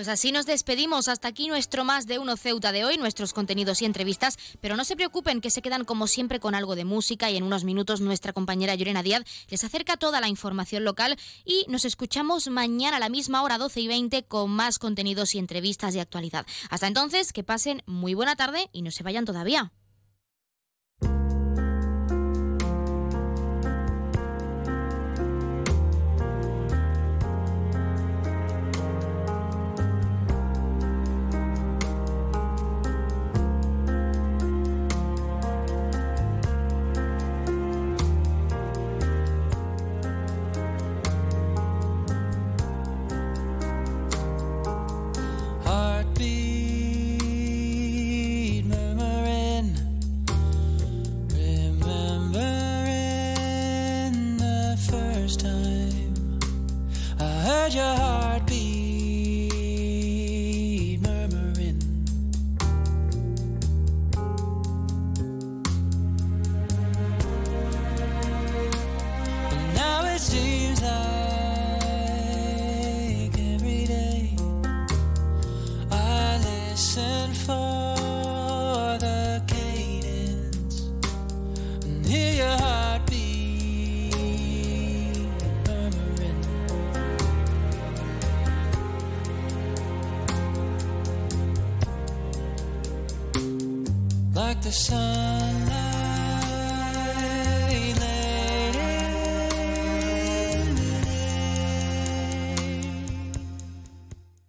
Pues así nos despedimos. Hasta aquí nuestro más de uno Ceuta de hoy, nuestros contenidos y entrevistas. Pero no se preocupen que se quedan como siempre con algo de música y en unos minutos nuestra compañera Llorena Díaz les acerca toda la información local y nos escuchamos mañana a la misma hora 12 y 20 con más contenidos y entrevistas de actualidad. Hasta entonces, que pasen muy buena tarde y no se vayan todavía.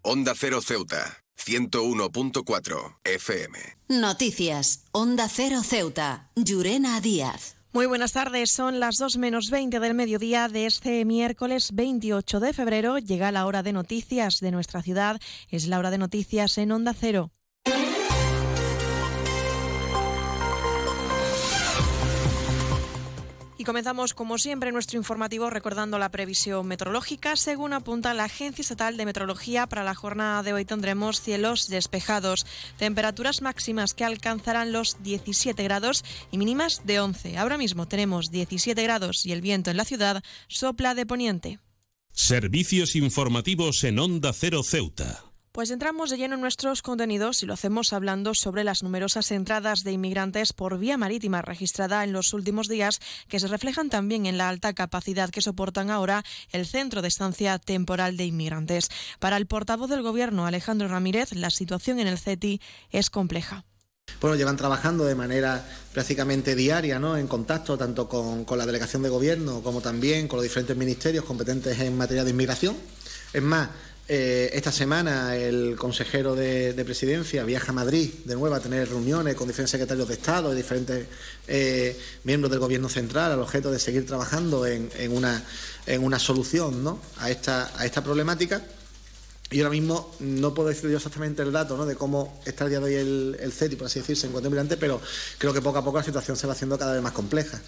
Onda Cero Ceuta, 101.4 FM. Noticias. Onda Cero Ceuta. Llurena Díaz. Muy buenas tardes, son las 2 menos 20 del mediodía de este miércoles 28 de febrero. Llega la hora de noticias de nuestra ciudad. Es la hora de noticias en Onda Cero. Y comenzamos, como siempre, nuestro informativo recordando la previsión meteorológica. Según apunta la Agencia Estatal de Meteorología, para la jornada de hoy tendremos cielos despejados, temperaturas máximas que alcanzarán los 17 grados y mínimas de 11. Ahora mismo tenemos 17 grados y el viento en la ciudad sopla de poniente. Servicios informativos en Onda Cero Ceuta. Pues entramos de lleno en nuestros contenidos y lo hacemos hablando sobre las numerosas entradas de inmigrantes por vía marítima registrada en los últimos días que se reflejan también en la alta capacidad que soportan ahora el Centro de Estancia Temporal de Inmigrantes. Para el portavoz del Gobierno, Alejandro Ramírez, la situación en el CETI es compleja. Bueno, llevan trabajando de manera prácticamente diaria, ¿no? En contacto tanto con, con la delegación de gobierno como también con los diferentes ministerios competentes en materia de inmigración. Es más, eh, esta semana el consejero de, de, Presidencia viaja a Madrid de nuevo a tener reuniones con diferentes secretarios de Estado y diferentes eh, miembros del Gobierno Central al objeto de seguir trabajando en, una, en una, solución ¿no? a, esta, a esta problemática. Y ahora mismo no puedo decir yo exactamente el dato ¿no? de cómo está el día de hoy el, CETI, por así decirse, en cuanto a inmigrante, pero creo que poco a poco la situación se va haciendo cada vez más compleja.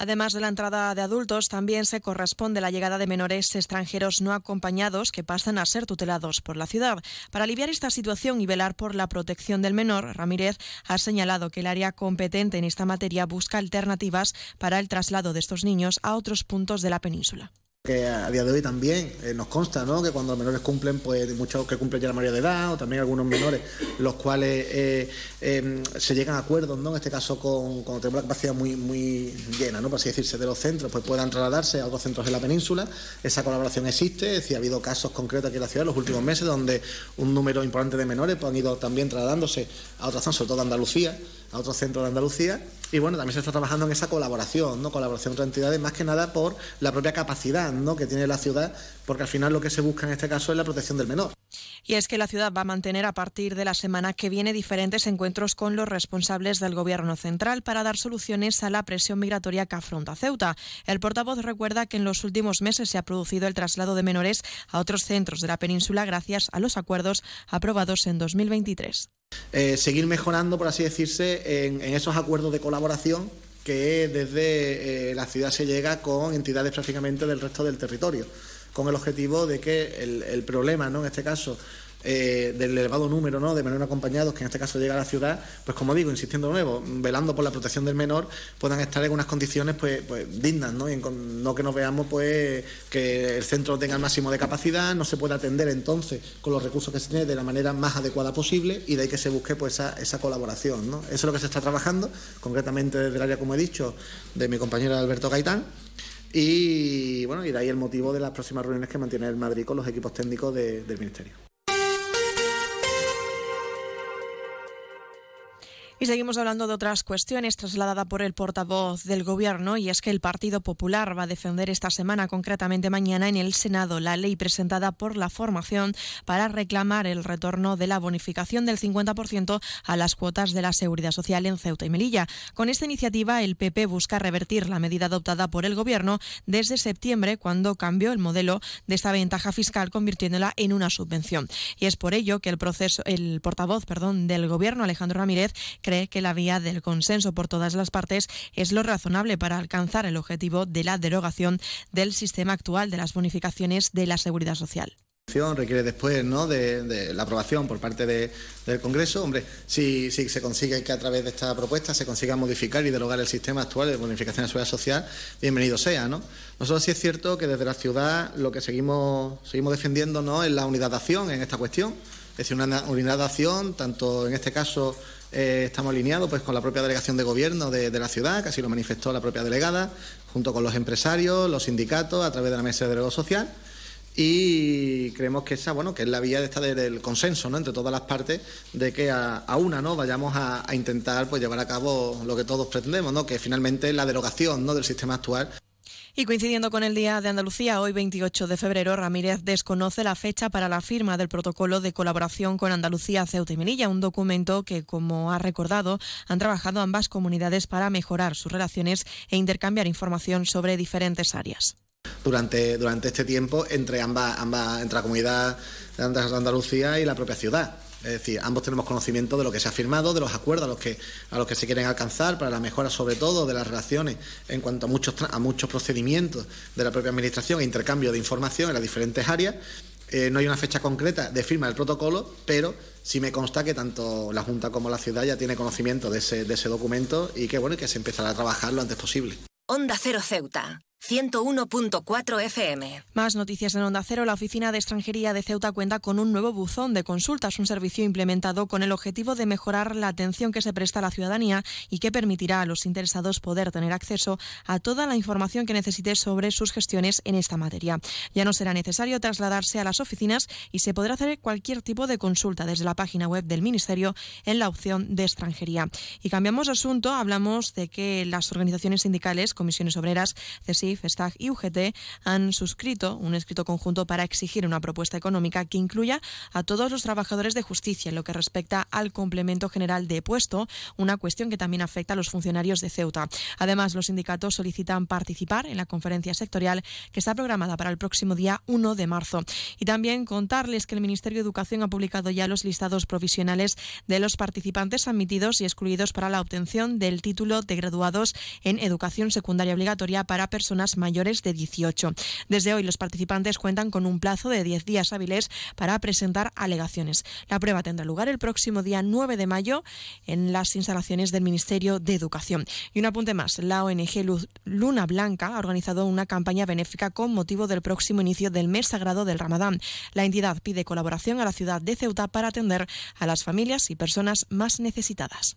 Además de la entrada de adultos, también se corresponde la llegada de menores extranjeros no acompañados que pasan a ser tutelados por la ciudad. Para aliviar esta situación y velar por la protección del menor, Ramírez ha señalado que el área competente en esta materia busca alternativas para el traslado de estos niños a otros puntos de la península que a día de hoy también eh, nos consta ¿no? que cuando los menores cumplen, pues muchos que cumplen ya la mayoría de edad, o también algunos menores, los cuales eh, eh, se llegan a acuerdos, ¿no? en este caso con, cuando tenemos la capacidad muy, muy llena, ¿no? por así decirse, de los centros, pues puedan trasladarse a otros centros de la península. Esa colaboración existe, es ha habido casos concretos aquí en la ciudad en los últimos meses donde un número importante de menores pues, han ido también trasladándose a otras zonas, sobre todo de Andalucía, a otros centros de Andalucía. Y bueno, también se está trabajando en esa colaboración, ¿no? Colaboración entre entidades, más que nada por la propia capacidad ¿no? que tiene la ciudad, porque al final lo que se busca en este caso es la protección del menor. Y es que la ciudad va a mantener a partir de la semana que viene diferentes encuentros con los responsables del Gobierno central para dar soluciones a la presión migratoria que afronta Ceuta. El portavoz recuerda que en los últimos meses se ha producido el traslado de menores a otros centros de la península gracias a los acuerdos aprobados en 2023. Eh, seguir mejorando, por así decirse, en, esos acuerdos de colaboración que desde eh, la ciudad se llega con entidades prácticamente del resto del territorio, con el objetivo de que el, el problema, ¿no? en este caso, eh, del elevado número ¿no? de menores acompañados, que en este caso llega a la ciudad, pues como digo, insistiendo de nuevo, velando por la protección del menor, puedan estar en unas condiciones pues, pues dignas, ¿no? Y en, no que nos veamos pues que el centro tenga el máximo de capacidad, no se puede atender entonces con los recursos que se tiene de la manera más adecuada posible y de ahí que se busque pues esa, esa colaboración, ¿no? Eso es lo que se está trabajando, concretamente desde el área, como he dicho, de mi compañero Alberto Gaitán. Y bueno, y de ahí el motivo de las próximas reuniones que mantiene el Madrid con los equipos técnicos de, del Ministerio. Y seguimos hablando de otras cuestiones trasladada por el portavoz del Gobierno y es que el Partido Popular va a defender esta semana, concretamente mañana, en el Senado la ley presentada por la formación para reclamar el retorno de la bonificación del 50% a las cuotas de la Seguridad Social en Ceuta y Melilla. Con esta iniciativa, el PP busca revertir la medida adoptada por el Gobierno desde septiembre, cuando cambió el modelo de esta ventaja fiscal, convirtiéndola en una subvención. Y es por ello que el proceso, el portavoz, perdón, del Gobierno, Alejandro Ramírez, cree que la vía del consenso por todas las partes es lo razonable para alcanzar el objetivo de la derogación del sistema actual de las bonificaciones de la seguridad social requiere después ¿no? de, de, la aprobación por parte de, del Congreso. Hombre, si, si, se consigue que a través de esta propuesta se consiga modificar y derogar el sistema actual de bonificación de seguridad social, bienvenido sea. ¿no? Nosotros sí es cierto que desde la ciudad lo que seguimos, seguimos defendiendo ¿no? es la unidad de acción en esta cuestión. Es decir, una unidad de acción, tanto en este caso eh, estamos alineados pues, con la propia delegación de gobierno de, la ciudad, que así lo manifestó la propia delegada, junto con los empresarios, los sindicatos, a través de la mesa de diálogo social. y creemos que esa bueno que es la vía de esta del consenso ¿no? entre todas las partes de que a, una no vayamos a, intentar pues llevar a cabo lo que todos pretendemos no que finalmente la derogación no del sistema actual y coincidiendo con el Día de Andalucía, hoy 28 de febrero, Ramírez desconoce la fecha para la firma del protocolo de colaboración con Andalucía, Ceuta y Melilla, un documento que, como ha recordado, han trabajado ambas comunidades para mejorar sus relaciones e intercambiar información sobre diferentes áreas durante, durante este tiempo entre ambas, ambas, entre la comunidad de Andalucía y la propia ciudad. Es decir, ambos tenemos conocimiento de lo que se ha firmado, de los acuerdos a los que, a los que se quieren alcanzar, para la mejora sobre todo de las relaciones en cuanto a muchos, a muchos procedimientos de la propia Administración e intercambio de información en las diferentes áreas. Eh, no hay una fecha concreta de firma del protocolo, pero sí me consta que tanto la Junta como la ciudad ya tiene conocimiento de ese, de ese documento y que bueno que se empezará a trabajar lo antes posible. Onda Cero Ceuta. 101.4 FM. Más noticias en Onda Cero. La Oficina de Extranjería de Ceuta cuenta con un nuevo buzón de consultas, un servicio implementado con el objetivo de mejorar la atención que se presta a la ciudadanía y que permitirá a los interesados poder tener acceso a toda la información que necesite sobre sus gestiones en esta materia. Ya no será necesario trasladarse a las oficinas y se podrá hacer cualquier tipo de consulta desde la página web del Ministerio en la opción de extranjería. Y cambiamos de asunto. Hablamos de que las organizaciones sindicales, comisiones obreras, CESI, FESTAG y UGT han suscrito un escrito conjunto para exigir una propuesta económica que incluya a todos los trabajadores de justicia en lo que respecta al complemento general de puesto, una cuestión que también afecta a los funcionarios de Ceuta. Además, los sindicatos solicitan participar en la conferencia sectorial que está programada para el próximo día 1 de marzo. Y también contarles que el Ministerio de Educación ha publicado ya los listados provisionales de los participantes admitidos y excluidos para la obtención del título de graduados en educación secundaria obligatoria para personas mayores de 18. Desde hoy los participantes cuentan con un plazo de 10 días hábiles para presentar alegaciones. La prueba tendrá lugar el próximo día 9 de mayo en las instalaciones del Ministerio de Educación. Y un apunte más, la ONG Luna Blanca ha organizado una campaña benéfica con motivo del próximo inicio del mes sagrado del Ramadán. La entidad pide colaboración a la ciudad de Ceuta para atender a las familias y personas más necesitadas.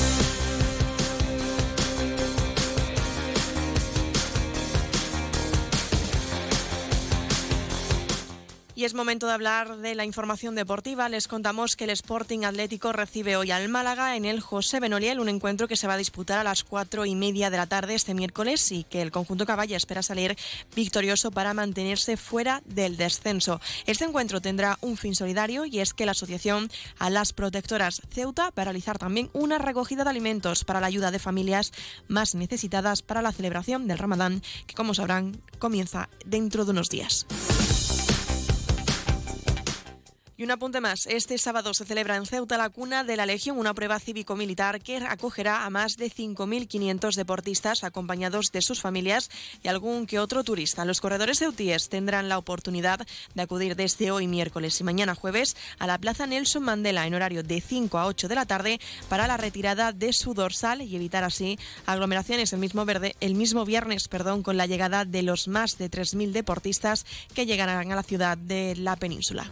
Y es momento de hablar de la información deportiva. Les contamos que el Sporting Atlético recibe hoy al Málaga en el José Benoliel, un encuentro que se va a disputar a las cuatro y media de la tarde este miércoles y que el conjunto caballa espera salir victorioso para mantenerse fuera del descenso. Este encuentro tendrá un fin solidario y es que la asociación a las protectoras Ceuta va a realizar también una recogida de alimentos para la ayuda de familias más necesitadas para la celebración del Ramadán, que como sabrán comienza dentro de unos días. Y un apunte más. Este sábado se celebra en Ceuta la cuna de la Legión, una prueba cívico-militar que acogerá a más de 5.500 deportistas acompañados de sus familias y algún que otro turista. Los corredores ceutíes tendrán la oportunidad de acudir desde hoy miércoles y mañana jueves a la Plaza Nelson Mandela en horario de 5 a 8 de la tarde para la retirada de su dorsal y evitar así aglomeraciones el mismo, verde, el mismo viernes perdón, con la llegada de los más de 3.000 deportistas que llegarán a la ciudad de la península.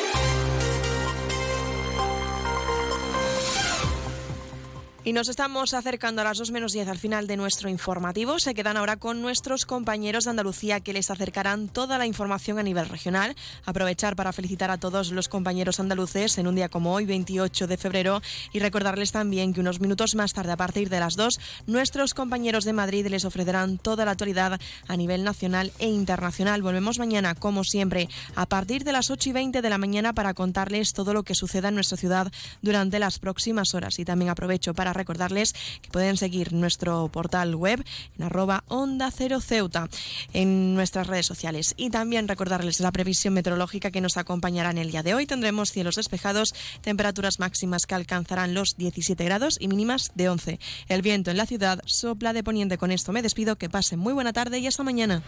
Y nos estamos acercando a las 2 menos 10 al final de nuestro informativo. Se quedan ahora con nuestros compañeros de Andalucía que les acercarán toda la información a nivel regional. Aprovechar para felicitar a todos los compañeros andaluces en un día como hoy, 28 de febrero, y recordarles también que unos minutos más tarde, a partir de las 2, nuestros compañeros de Madrid les ofrecerán toda la actualidad a nivel nacional e internacional. Volvemos mañana, como siempre, a partir de las 8 y 20 de la mañana para contarles todo lo que suceda en nuestra ciudad durante las próximas horas. Y también aprovecho para recordarles que pueden seguir nuestro portal web en arroba onda cero ceuta en nuestras redes sociales y también recordarles la previsión meteorológica que nos acompañará en el día de hoy. Tendremos cielos despejados, temperaturas máximas que alcanzarán los 17 grados y mínimas de 11. El viento en la ciudad sopla de poniente. Con esto me despido, que pasen muy buena tarde y hasta mañana.